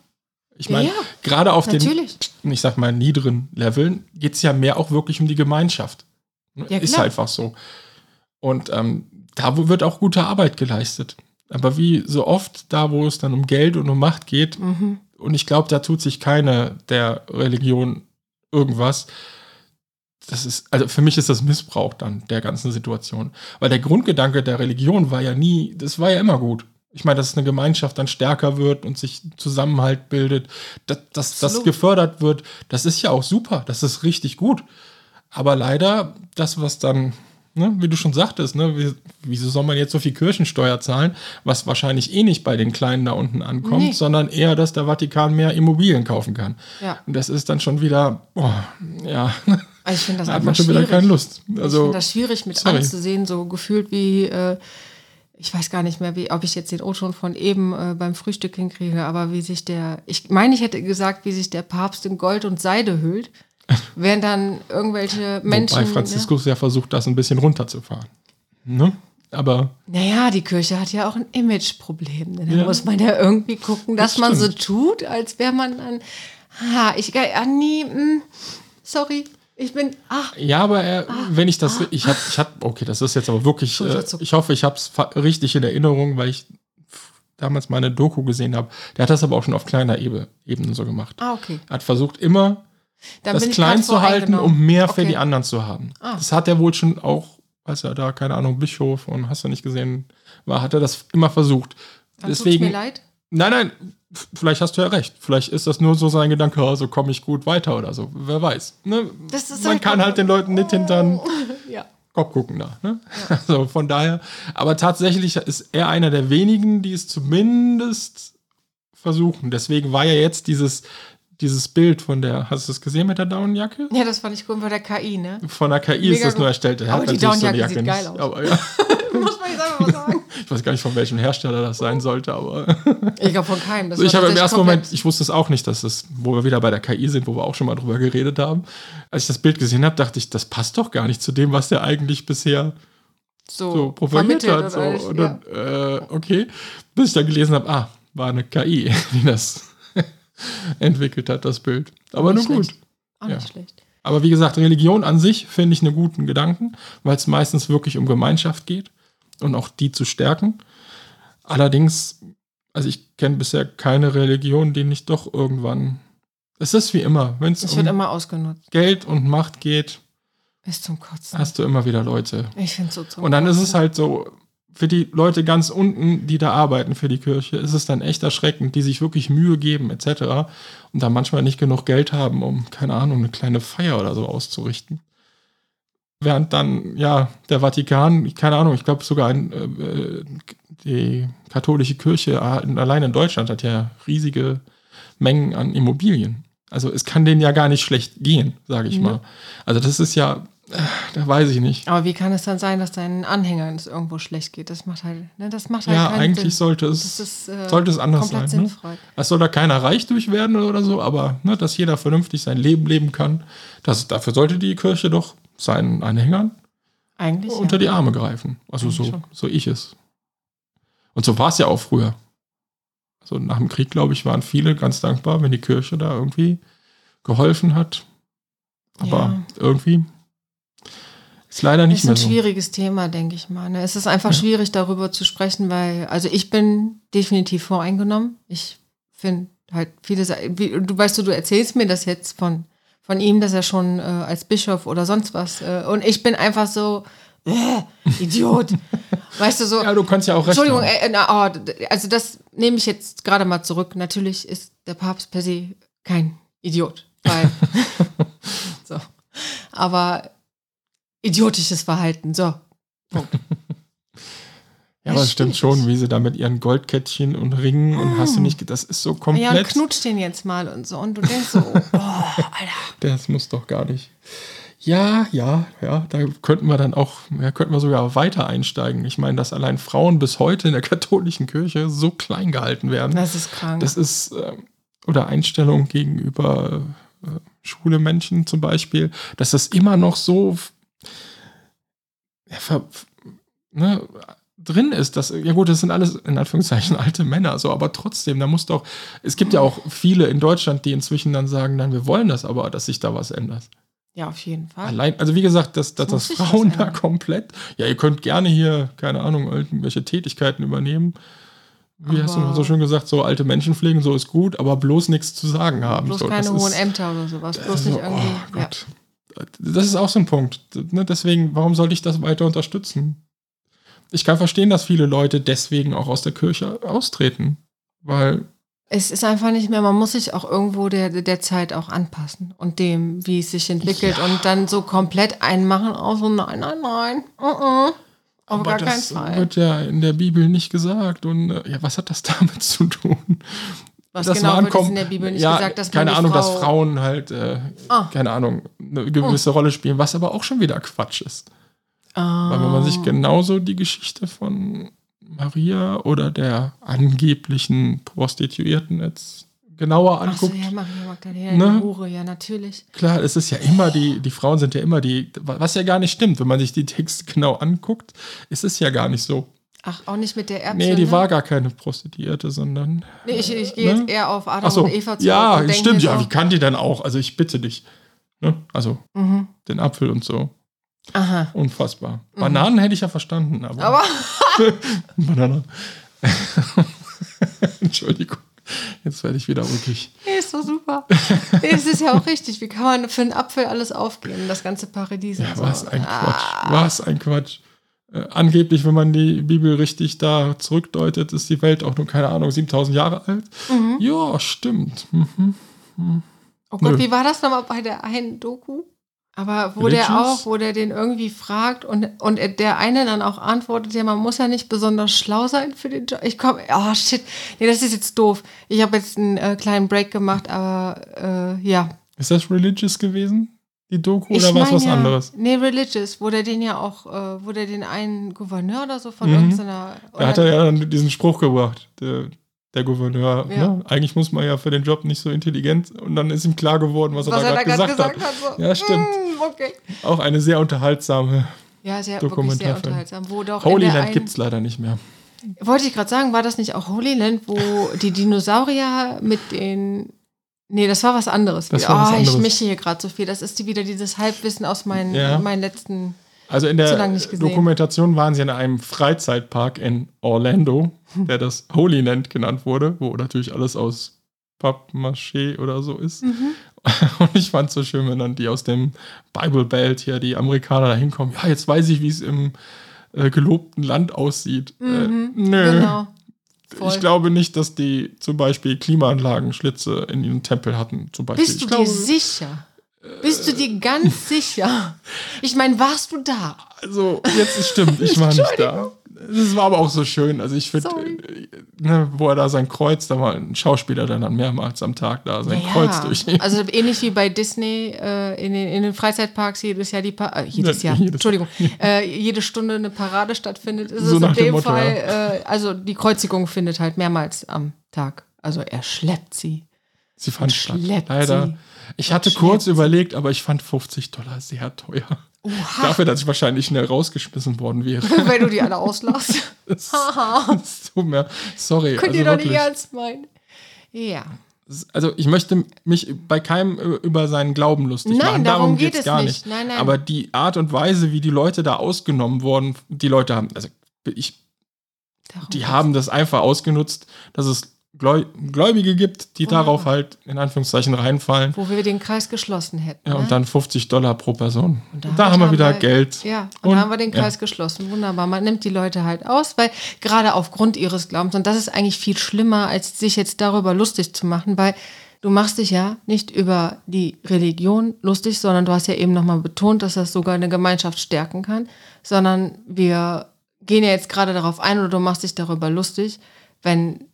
Ich meine, Ja, ja. gerade auf Natürlich. den, ich sag mal, niederen Leveln geht es ja mehr auch wirklich um die Gemeinschaft. Ja, ist klar. einfach so. Und ähm, da wird auch gute Arbeit geleistet. Aber wie so oft, da wo es dann um Geld und um Macht geht, Mhm. und ich glaube, da tut sich keine der Religion irgendwas. Das ist, also für mich ist das Missbrauch dann der ganzen Situation. Weil der Grundgedanke der Religion war ja nie, das war ja immer gut. Ich meine, dass eine Gemeinschaft dann stärker wird und sich Zusammenhalt bildet, dass, dass das gefördert wird, das ist ja auch super, das ist richtig gut. Aber leider, das, was dann, ne, wie du schon sagtest, ne, wie, wieso soll man jetzt so viel Kirchensteuer zahlen, was wahrscheinlich eh nicht bei den Kleinen da unten ankommt, Nee. sondern eher, dass der Vatikan mehr Immobilien kaufen kann. Ja. Und das ist dann schon wieder, boah, ja, Also ich finde das da hat man schon wieder keine Lust. ich Also, finde das schwierig mit sorry. anzusehen, so gefühlt wie, äh, ich weiß gar nicht mehr, wie, ob ich jetzt den O-Ton von eben äh, beim Frühstück hinkriege, aber wie sich der, ich meine, ich hätte gesagt, wie sich der Papst in Gold und Seide hüllt, während dann irgendwelche Menschen. wobei Franziskus ja versucht, das ein bisschen runterzufahren. Ne? Aber Ne? Naja, die Kirche hat ja auch ein Imageproblem. Ne? Da Ja. muss man ja irgendwie gucken, dass Das man so tut, als wäre man dann. Ah, ich, ah, nee, mm, sorry, ich bin, ach, Ja, aber er, wenn ich das, ich habe, ich hab, okay, das ist jetzt aber wirklich, äh, ich hoffe, ich habe es richtig in Erinnerung, weil ich damals mal eine Doku gesehen habe. Der hat das aber auch schon auf kleiner Ebe, Ebene so gemacht. ah, okay. Er hat versucht immer, Dann das klein zu halten, um mehr für Okay. die anderen zu haben. Ah. Das hat er wohl schon auch, als er da, keine Ahnung, Bischof und hast du nicht gesehen, war, hat er das immer versucht. Dann Deswegen, mir leid. Nein, nein, vielleicht hast du ja recht. Vielleicht ist das nur so sein Gedanke, also komme ich gut weiter oder so. Wer weiß. Ne? Man halt kann halt den Leuten nicht hintern Ja. Kopf gucken da. Ne? Also von daher, aber tatsächlich ist er einer der wenigen, die es zumindest versuchen. Deswegen war ja jetzt dieses, dieses Bild von der, hast du es gesehen mit der Daunenjacke? ja, das fand ich gut bei der KI, ne? Von der KI ist Mega das nur gut. erstellt. Er Aber die Daunenjacke sieht geil aus. Aber, ja, Muss man jetzt einfach mal sagen. ich weiß gar nicht, von welchem Hersteller das sein sollte, aber. Ich glaube von keinem. Das ich habe im ersten Moment, ich wusste es auch nicht, dass es, wo wir wieder bei der KI sind, wo wir auch schon mal drüber geredet haben. Als ich das Bild gesehen habe, dachte ich, das passt doch gar nicht zu dem, was der eigentlich bisher so, so propagiert vermittelt hat. So. oder ja. dann, äh, okay, bis ich dann gelesen habe, ah, war eine KI, die das entwickelt hat, das Bild. Aber nur Nicht gut. schlecht. Auch nicht Ja. schlecht. Aber wie gesagt, Religion an sich finde ich einen guten Gedanken, weil es meistens wirklich um Gemeinschaft geht und auch die zu stärken. Allerdings, also ich kenne bisher keine Religion, die nicht doch irgendwann. Es ist wie immer, wenn es um immer. Geld und Macht geht, Ist zum Kotzen. hast du immer wieder Leute. Ich finde so zum Und dann ist Kotzen. es halt so, für die Leute ganz unten, die da arbeiten für die Kirche, ist es dann echt erschreckend, die sich wirklich Mühe geben, etc. Und da manchmal nicht genug Geld haben, um, keine Ahnung, eine kleine Feier oder so auszurichten. Während dann, ja, der Vatikan, keine Ahnung, ich glaube sogar ein, äh, die katholische Kirche äh, allein in Deutschland hat ja riesige Mengen an Immobilien. Also es kann denen ja gar nicht schlecht gehen, sage ich Mhm. mal. Also das ist ja, äh, da weiß ich nicht. Aber wie kann es dann sein, dass deinen Anhängern es irgendwo schlecht geht? Das macht halt, ne, das macht halt Ja, eigentlich Sinn. sollte es, ist, äh, sollte es anders sein. Ne? Es soll da keiner reich durch werden oder so, aber ne, dass jeder vernünftig sein Leben leben kann, das, dafür sollte die Kirche doch seinen Anhängern Eigentlich unter ja. die Arme greifen. Also Eigentlich so, schon. so ich es. Und so war es ja auch früher. So nach dem Krieg, glaube ich, waren viele ganz dankbar, wenn die Kirche da irgendwie geholfen hat. Aber Ja. irgendwie ist leider nicht ist mehr ein so. schwieriges Thema, denke ich mal. Ne? Es ist einfach Ja. schwierig, darüber zu sprechen, weil, also ich bin definitiv voreingenommen. Ich finde halt viele, wie, du weißt du, du erzählst mir das jetzt von, von ihm, dass er schon äh, als Bischof oder sonst was, äh, und ich bin einfach so, äh, Idiot. weißt du, so, Ja, du kannst ja auch recht Entschuldigung, äh, na, oh, also das nehme ich jetzt gerade mal zurück. Natürlich ist der Papst per se kein Idiot, weil so. Aber idiotisches Verhalten, so. Ja, aber es stimmt schon, wie sie da mit ihren Goldkettchen und Ringen und hast du nicht, das ist so Ja, und komplett. knutscht den jetzt mal und so. Und du denkst so, oh, Alter. Das muss doch gar nicht. Ja, ja, ja, da könnten wir dann auch, ja, könnten wir sogar weiter einsteigen. Ich meine, dass allein Frauen bis heute in der katholischen Kirche so klein gehalten werden. Das ist krank. Das ist, äh, oder Einstellung gegenüber äh, schwule Menschen zum Beispiel, dass das immer noch so ja, ne, drin ist. Dass, ja gut, das sind alles in Anführungszeichen alte Männer, so, aber trotzdem, da muss doch, es gibt ja auch viele in Deutschland, die inzwischen dann sagen, nein, wir wollen das aber, dass sich da was ändert. ja, auf jeden Fall. Allein, also wie gesagt, dass, dass Das das Frauen da komplett, ja, ihr könnt gerne hier, keine Ahnung, irgendwelche Tätigkeiten übernehmen. Wie hast du Aber- mal so schön gesagt, so alte Menschen pflegen, so ist gut, aber bloß nichts zu sagen haben. Bloß so, keine hohen ist, Ämter oder sowas. Bloß also, nicht irgendwie. oh ja. Das ist auch so ein Punkt. Ne, Deswegen, warum sollte ich das weiter unterstützen? Ich kann verstehen, dass viele Leute deswegen auch aus der Kirche austreten. Weil, Es ist einfach nicht mehr, man muss sich auch irgendwo der, der Zeit auch anpassen und dem, wie es sich entwickelt und dann so komplett einmachen, auch so, nein, nein, nein, uh -uh. auf gar keinen das Fall. wird ja in der Bibel nicht gesagt. Und äh, ja, was hat das damit zu tun? Was das genau war wird in der Bibel nicht ja, gesagt, dass man keine Ahnung, Frau, dass Frauen halt, äh, Ah. keine Ahnung, eine gewisse Rolle spielen, was aber auch schon wieder Quatsch ist. Ah. Weil wenn man sich genauso die Geschichte von Maria oder der angeblichen Prostituierten jetzt genauer Ach so, anguckt, ja, Maria Magdalena, Ne? Hure, ja, natürlich. klar, es ist ja immer die, die Frauen sind ja immer die, was ja gar nicht stimmt, wenn man sich die Texte genau anguckt, ist es ja gar nicht so. Ach, auch nicht mit der Erbse. Nee, die ne? war gar keine Prostituierte, sondern. Nee, ich, ich gehe Ne? jetzt eher auf Adam so, und Eva zurück. ja, stimmt, ja, wie kann die denn auch? Also ich bitte dich. Ne? Also Mhm. den Apfel und so. Aha. Unfassbar. Bananen hätte ich ja verstanden, aber. Mhm. Aber Banane. Entschuldigung. Jetzt werde ich wieder wirklich. nee, ist doch super. Nee, es ist ja auch richtig. Wie kann man für einen Apfel alles aufgeben? Das ganze Paradies. Ja, und so. was ein Ah. Quatsch. Was ein Quatsch. Äh, angeblich, wenn man die Bibel richtig da zurückdeutet, ist die Welt auch nur, keine Ahnung, 7000 Jahre alt. Mhm. Ja, stimmt. Mhm. Oh Gott, Nö. wie war das nochmal bei der einen Doku? Aber wo Religious? der auch, wo der den irgendwie fragt und, und der eine dann auch antwortet, ja, man muss ja nicht besonders schlau sein für den Job. Ich komme, oh shit, nee, das ist jetzt doof. Ich habe jetzt einen äh, kleinen Break gemacht, aber äh, ja. Ist das religious gewesen? Die Doku Ich oder war es was ja, anderes? Nee, Religious, wo der den ja auch, äh, wo der den einen Gouverneur oder so von Mhm. irgendeiner. Da hat er ja dann diesen Spruch gebracht, der, der Gouverneur. Ja. Ne? Eigentlich muss man ja für den Job nicht so intelligent. Und dann ist ihm klar geworden, was, was er da gerade gesagt, hat. so, Ja, stimmt. mm, okay. Auch eine sehr unterhaltsame Ja, sehr, wirklich sehr Dokumentarfilm. unterhaltsam. Wo doch Holy Land gibt es leider nicht mehr. Wollte ich gerade sagen, war das nicht auch Holy Land, wo die Dinosaurier mit den. Nee, das war was anderes. Das war was oh, ich anderes. mische hier gerade so viel. Das ist die, wieder dieses Halbwissen aus meinen, Ja. meinen letzten. Also in der. Dokumentation waren sie in einem Freizeitpark in Orlando, der das Holy Land genannt wurde, wo natürlich alles aus Pappmaché oder so ist. Mhm. Und ich fand es so schön, wenn dann die aus dem Bible Belt hier, die Amerikaner da hinkommen. Ja, jetzt weiß ich, wie es im äh, gelobten Land aussieht. Äh, nö. Genau. Voll. Ich glaube nicht, dass die zum Beispiel Klimaanlagenschlitze in ihrem Tempel hatten. Zum Beispiel. Bist du ich dir glaube, sicher? Bist du dir ganz sicher? Ich meine, warst du da? Also, jetzt ist stimmt, ich war nicht da. Das war aber auch so schön. Also ich finde, äh, ne, wo er da sein Kreuz, da war ein Schauspieler, der dann mehrmals am Tag da sein Kreuz durch. also ähnlich wie bei Disney äh, in, den, in den Freizeitparks jedes Jahr die pa äh, jedes Ja, Jahr, jedes- Entschuldigung, äh, jede Stunde eine Parade stattfindet, ist So es in dem Motto, Fall, äh, also die Kreuzigung findet halt mehrmals am Tag. Also er schleppt sie. Sie fand statt. schleppt Leider. sie. Ich hatte kurz überlegt, aber ich fand 50 Dollar sehr teuer. Dafür, dass ich wahrscheinlich schnell rausgeschmissen worden wäre. Wenn du die alle auslachst. Das, das tut mir, sorry. Könnt also ihr doch nicht ernst meinen. Ja. Also ich möchte mich bei keinem äh, über seinen Glauben lustig Nein, machen. darum geht geht's es gar nicht. nicht. Nein, nein. Aber die Art und Weise, wie die Leute da ausgenommen wurden, die Leute haben, also ich, Darum die haben das einfach ausgenutzt, dass es Gläubige gibt, die Wunderbar. darauf halt in Anführungszeichen reinfallen. Wo wir den Kreis geschlossen hätten. Ja, ne? und dann 50 Dollar pro Person. Und Und da, haben wir wieder wir- Geld. Ja, und, Und- da haben wir den ja. Kreis geschlossen. Wunderbar. Man nimmt die Leute halt aus, weil gerade aufgrund ihres Glaubens, und das ist eigentlich viel schlimmer, als sich jetzt darüber lustig zu machen, weil du machst dich ja nicht über die Religion lustig, sondern du hast ja eben nochmal betont, dass das sogar eine Gemeinschaft stärken kann, sondern wir gehen ja jetzt gerade darauf ein oder du machst dich darüber lustig, wenn,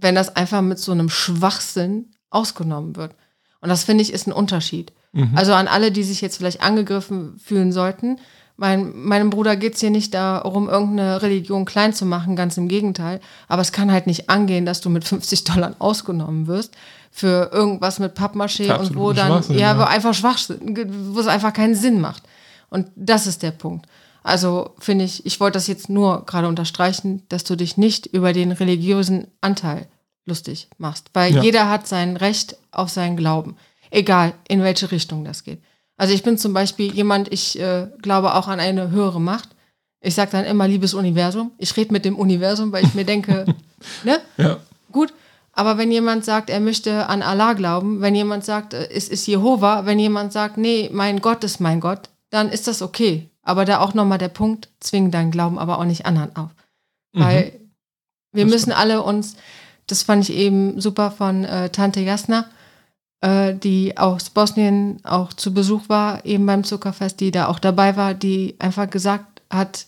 wenn das einfach mit so einem Schwachsinn ausgenommen wird. Und das finde ich ist ein Unterschied. Mhm. Also an alle, die sich jetzt vielleicht angegriffen fühlen sollten. Mein, meinem Bruder geht es hier nicht darum, irgendeine Religion klein zu machen, ganz im Gegenteil. Aber es kann halt nicht angehen, dass du mit 50 Dollar ausgenommen wirst für irgendwas mit Pappmaché und wo dann, ja, ja. wo einfach Schwachsinn, wo es einfach keinen Sinn macht. Und das ist der Punkt. Also finde ich, ich wollte das jetzt nur gerade unterstreichen, dass du dich nicht über den religiösen Anteil lustig machst. Weil Ja. jeder hat sein Recht auf seinen Glauben. Egal, in welche Richtung das geht. Also ich bin zum Beispiel jemand, ich äh, glaube auch an eine höhere Macht. Ich sage dann immer, liebes Universum. Ich rede mit dem Universum, weil ich mir denke, ne? Ja. Gut, aber wenn jemand sagt, er möchte an Allah glauben, wenn jemand sagt, äh, es ist Jehova, wenn jemand sagt, nee, mein Gott ist mein Gott, dann ist das okay. Aber da auch nochmal der Punkt, zwing deinen Glauben aber auch nicht anderen auf. Weil wir Das müssen alle uns, das fand ich eben super von äh, Tante Jasna, äh, die aus Bosnien auch zu Besuch war, eben beim Zuckerfest, die da auch dabei war, die einfach gesagt hat,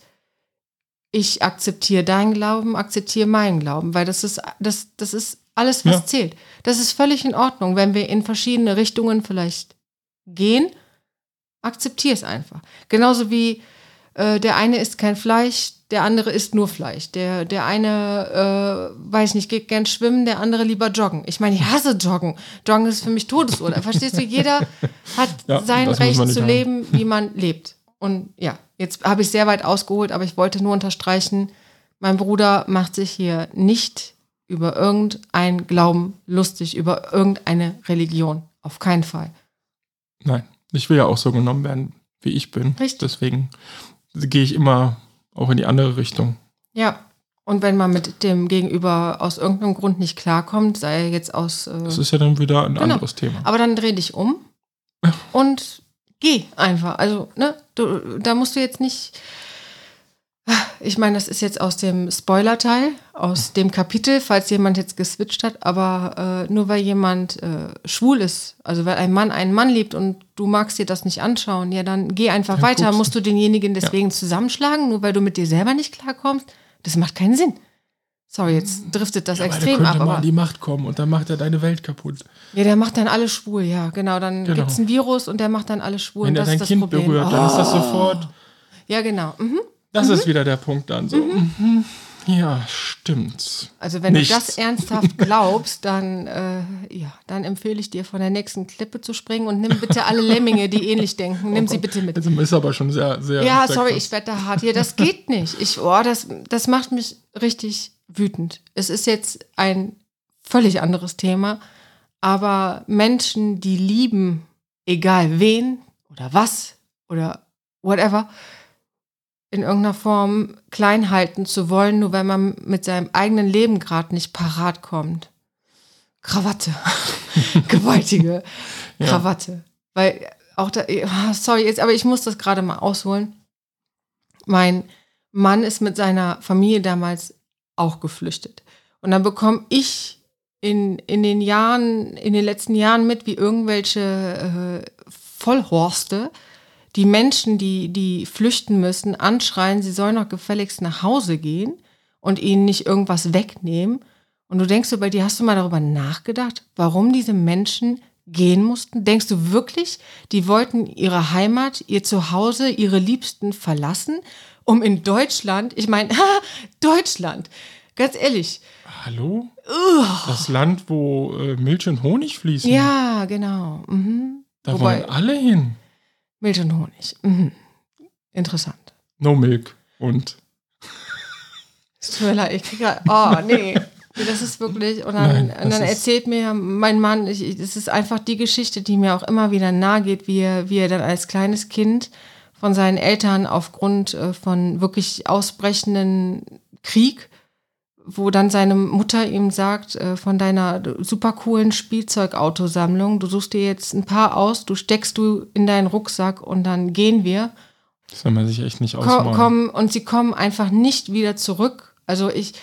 ich akzeptiere deinen Glauben, akzeptiere meinen Glauben, weil das ist, das, das ist alles, was Ja. zählt. Das ist völlig in Ordnung, wenn wir in verschiedene Richtungen vielleicht gehen, akzeptiere es einfach. Genauso wie äh, der eine isst kein Fleisch, der andere isst nur Fleisch. Der, der eine, äh, weiß nicht, geht gern schwimmen, der andere lieber joggen. Ich meine, ich hasse Joggen. Joggen ist für mich Todesurteil. Verstehst du? Jeder hat Ja, sein Recht zu haben. leben, wie man lebt. Und ja, jetzt habe ich sehr weit ausgeholt, aber ich wollte nur unterstreichen, mein Bruder macht sich hier nicht über irgendein Glauben lustig, über irgendeine Religion. Auf keinen Fall. Nein, ich will ja auch so genommen werden, wie ich bin. Richtig. Deswegen gehe ich immer auch in die andere Richtung. Ja. Und wenn man mit dem Gegenüber aus irgendeinem Grund nicht klarkommt, sei er jetzt aus. Äh, Das ist ja dann wieder ein Genau. anderes Thema. aber dann dreh dich um und geh einfach. Also, ne, du, da musst du jetzt nicht. Ich meine, das ist jetzt aus dem Spoiler-Teil, aus dem Kapitel, falls jemand jetzt geswitcht hat, aber äh, nur weil jemand äh, schwul ist, also weil ein Mann einen Mann liebt und du magst dir das nicht anschauen, ja, dann geh einfach Dann weiter. guckst- Musst du denjenigen deswegen zusammenschlagen, nur weil du mit dir selber nicht klarkommst? Das macht keinen Sinn. Sorry, jetzt driftet das Ja, aber der extrem könnte ab, mal aber an die Macht kommen und dann macht er deine Welt kaputt. ja, der macht dann alle schwul, ja, genau. Dann Genau. gibt's ein Virus und der macht dann alle schwul. Wenn und er das dein ist das Kind Problem. berührt, dann ist das Oh. sofort. Ja, genau. Mhm. Das ist wieder der Punkt dann so. Mhm. Ja, stimmt. Also wenn Nichts. du das ernsthaft glaubst, dann, äh, ja, dann empfehle ich dir, von der nächsten Klippe zu springen und nimm bitte alle Lemminge, die ähnlich denken. Nimm sie bitte mit. Also ist aber schon sehr, sehr. Ja, sorry, ich werde da hart hier. Das geht nicht. Ich, oh, das, das macht mich richtig wütend. Es ist jetzt ein völlig anderes Thema, aber Menschen, die lieben, egal wen oder was oder whatever, in irgendeiner Form klein halten zu wollen, nur weil man mit seinem eigenen Leben gerade nicht parat kommt. Krawatte. Gewaltige Ja. Krawatte. Weil auch da, ah, sorry, jetzt, aber ich muss das gerade mal ausholen. Mein Mann ist mit seiner Familie damals auch geflüchtet. Und dann bekomme ich in, in den Jahren, in den letzten Jahren mit, wie irgendwelche äh, Vollhorste die Menschen, die, die flüchten müssen, anschreien, sie sollen doch gefälligst nach Hause gehen und ihnen nicht irgendwas wegnehmen. Und du denkst so bei dir, hast du mal darüber nachgedacht, warum diese Menschen gehen mussten? Denkst du wirklich, die wollten ihre Heimat, ihr Zuhause, ihre Liebsten verlassen, um in Deutschland, ich meine, Deutschland, ganz ehrlich, Hallo? Das Land, wo äh, Milch und Honig fließen. ja, genau. Mhm. Da Wobei- wollen alle hin. Milch und Honig. Mhm. interessant. No Milk und Es tut mir leid, ich kriege oh nee. Das ist wirklich, und dann, Nein, das und dann erzählt mir mein Mann, ich, ich- es ist einfach die Geschichte, die mir auch immer wieder nahe geht, wie er, wie er dann als kleines Kind von seinen Eltern aufgrund äh, von wirklich ausbrechenden Krieg, wo dann seine Mutter ihm sagt, äh, von deiner super coolen Spielzeugautosammlung, du suchst dir jetzt ein paar aus, du steckst du in deinen Rucksack und dann gehen wir. das will man sich echt nicht ausmalen. kommen und sie kommen einfach nicht wieder zurück. Also ich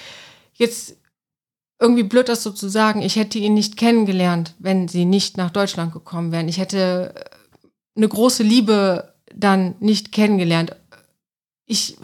jetzt irgendwie blöd das so zu sagen, ich hätte ihn nicht kennengelernt, wenn sie nicht nach Deutschland gekommen wären. Ich hätte äh, eine große Liebe dann nicht kennengelernt. Ich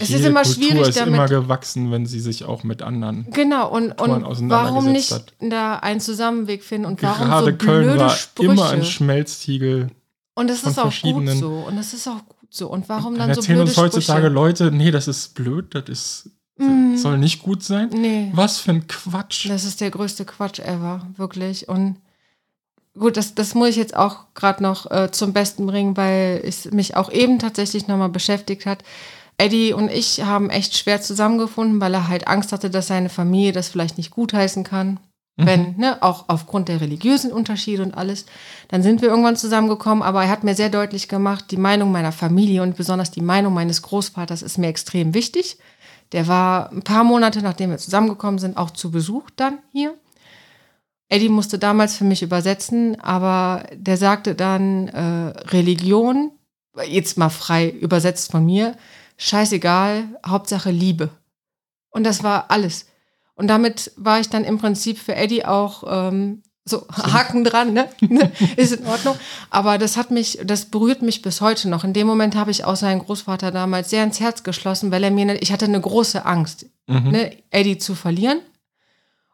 es ist immer Kultur schwierig ist damit- immer gewachsen, wenn sie sich auch mit anderen. genau und, Kulturen und warum nicht hat. da einen Zusammenweg finden und warum Gerade so Köln blöde war Sprüche. immer ein Schmelztiegel. und das von ist auch gut so und das ist auch gut so und warum Dann dann so erzählen blöde uns heutzutage Sprüche? Leute, nee, das ist blöd, das ist, Mm. soll nicht gut sein. Nee. Was für ein Quatsch. Das ist der größte Quatsch ever, wirklich. Und gut, das, das muss ich jetzt auch gerade noch äh, zum Besten bringen, weil es mich auch eben tatsächlich nochmal beschäftigt hat. Eddie und ich haben echt schwer zusammengefunden, weil er halt Angst hatte, dass seine Familie das vielleicht nicht gutheißen kann. Wenn, ne, auch aufgrund der religiösen Unterschiede und alles. Dann sind wir irgendwann zusammengekommen, aber er hat mir sehr deutlich gemacht, die Meinung meiner Familie und besonders die Meinung meines Großvaters ist mir extrem wichtig. Der war ein paar Monate, nachdem wir zusammengekommen sind, auch zu Besuch dann hier. Eddie musste damals für mich übersetzen, aber der sagte dann, äh, Religion, jetzt mal frei übersetzt von mir, scheißegal, Hauptsache Liebe. Und das war alles. Und damit war ich dann im Prinzip für Eddie auch ähm, so Haken dran, ne? Ist in Ordnung. Aber das hat mich, das berührt mich bis heute noch. In dem Moment habe ich auch seinen Großvater damals sehr ins Herz geschlossen, weil er mir, ne, ich hatte eine große Angst, Mhm. ne, Eddie zu verlieren.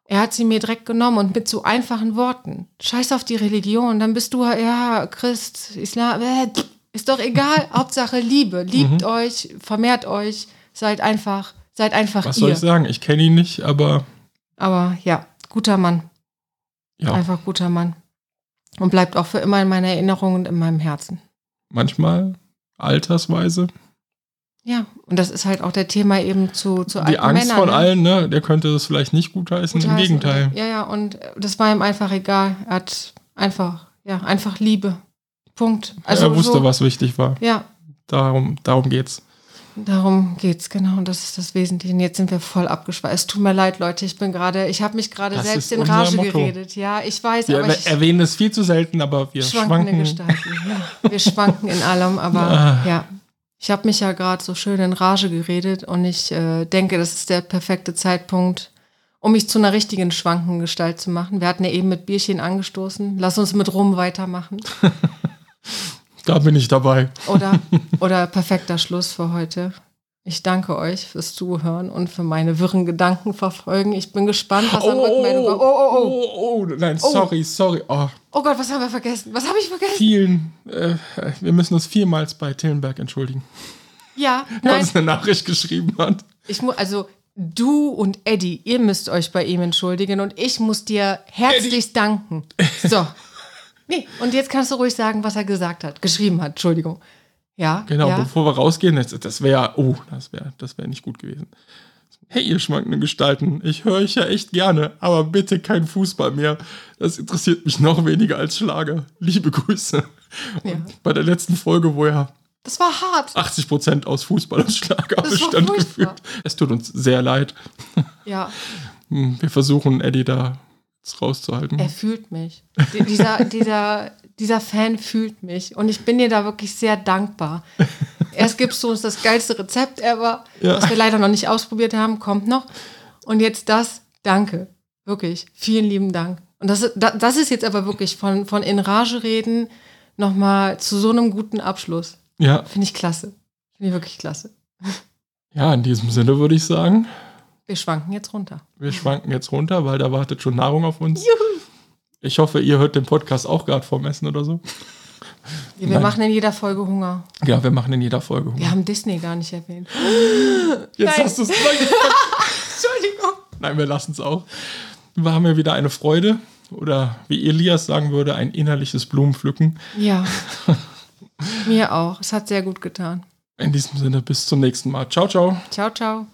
Er hat sie mir direkt genommen und mit so einfachen Worten. Scheiß auf die Religion, dann bist du ja Christ, Islam, äh, ist doch egal. Hauptsache Liebe, liebt Mhm. euch, vermehrt euch, seid einfach, seid einfach Was ihr. soll ich sagen? Ich kenne ihn nicht, aber Aber ja, guter Mann, ja, einfach guter Mann. Und bleibt auch für immer in meiner Erinnerung und in meinem Herzen. manchmal altersweise. Ja, und das ist halt auch der Thema eben zu, zu Die Angst Männern. von ne? allen, ne? Der könnte das vielleicht nicht gutheißen. Gut Im. Gegenteil. Ja, ja, und das war ihm einfach egal. Er hat einfach, ja, einfach Liebe. Punkt. Also er wusste, so, was wichtig war. Ja, Darum, darum geht's. darum geht's, genau. Und das ist das Wesentliche. Und jetzt sind wir voll abgeschweißt. Es tut mir leid, Leute. Ich bin gerade, ich habe mich gerade selbst in Rage Motto. geredet. Ja, ich weiß, Wir aber ich erwähnen es viel zu selten, aber wir schwankende schwanken. Gestalten. Ja, wir schwanken in allem, aber Ah. ja. Ich habe mich ja gerade so schön in Rage geredet und ich äh, denke, das ist der perfekte Zeitpunkt, um mich zu einer richtigen schwankenden Gestalt zu machen. Wir hatten ja eben mit Bierchen angestoßen. Lass uns mit Rum weitermachen. Da bin ich dabei. Oder, oder perfekter Schluss für heute. Ich danke euch fürs Zuhören und für meine wirren Gedanken verfolgen. Ich bin gespannt, was an Rückmeldung kommt. Oh, oh, oh. oh, oh, nein, sorry, sorry. Oh, Oh Gott, was haben wir vergessen? Was habe ich vergessen? vielen, äh, wir müssen uns vielmals bei Tillenberg entschuldigen, Ja, der nein. uns eine Nachricht geschrieben hat. Ich muss, also du und Eddie, ihr müsst euch bei ihm entschuldigen und ich muss dir herzlichst danken. So. Nee, und jetzt kannst du ruhig sagen, was er gesagt hat, geschrieben hat, Entschuldigung. Ja, Genau, ja. bevor wir rausgehen, das, das wäre, oh, das wäre das wär nicht gut gewesen. Hey, ihr schwankenden Gestalten, ich höre euch ja echt gerne, aber bitte kein Fußball mehr. Das interessiert mich noch weniger als Schlager. Liebe Grüße. Ja. Bei der letzten Folge, wo er Das war hart. 80% aus Fußball und Schlager bestand gefühlt. Es tut uns sehr leid. Ja, Hm, Wir versuchen, Eddie da jetzt rauszuhalten. er fühlt mich. Die- dieser, dieser, dieser Fan fühlt mich und ich bin dir da wirklich sehr dankbar. Erst gibst du uns das geilste Rezept ever, Ja. was wir leider noch nicht ausprobiert haben, kommt noch. Und jetzt das, danke. Wirklich, vielen lieben Dank. Und das, das ist jetzt aber wirklich von, von in Rage reden nochmal zu so einem guten Abschluss. Ja, Finde ich klasse. Finde ich wirklich klasse. ja, in diesem Sinne würde ich sagen, Wir schwanken jetzt runter. wir schwanken jetzt runter, weil da wartet schon Nahrung auf uns. Ich hoffe, ihr hört den Podcast auch gerade vorm Essen oder so. Wir Nein. machen in jeder Folge Hunger. Ja, wir machen in jeder Folge Hunger. Wir haben Disney gar nicht erwähnt. Jetzt Nein. hast du es. Entschuldigung. Nein, wir lassen es auch. Wir haben ja wieder eine Freude oder wie Elias sagen würde, ein innerliches Blumenpflücken. Ja. Mir auch. Es hat sehr gut getan. In diesem Sinne, bis zum nächsten Mal. Ciao, ciao. Ciao, ciao.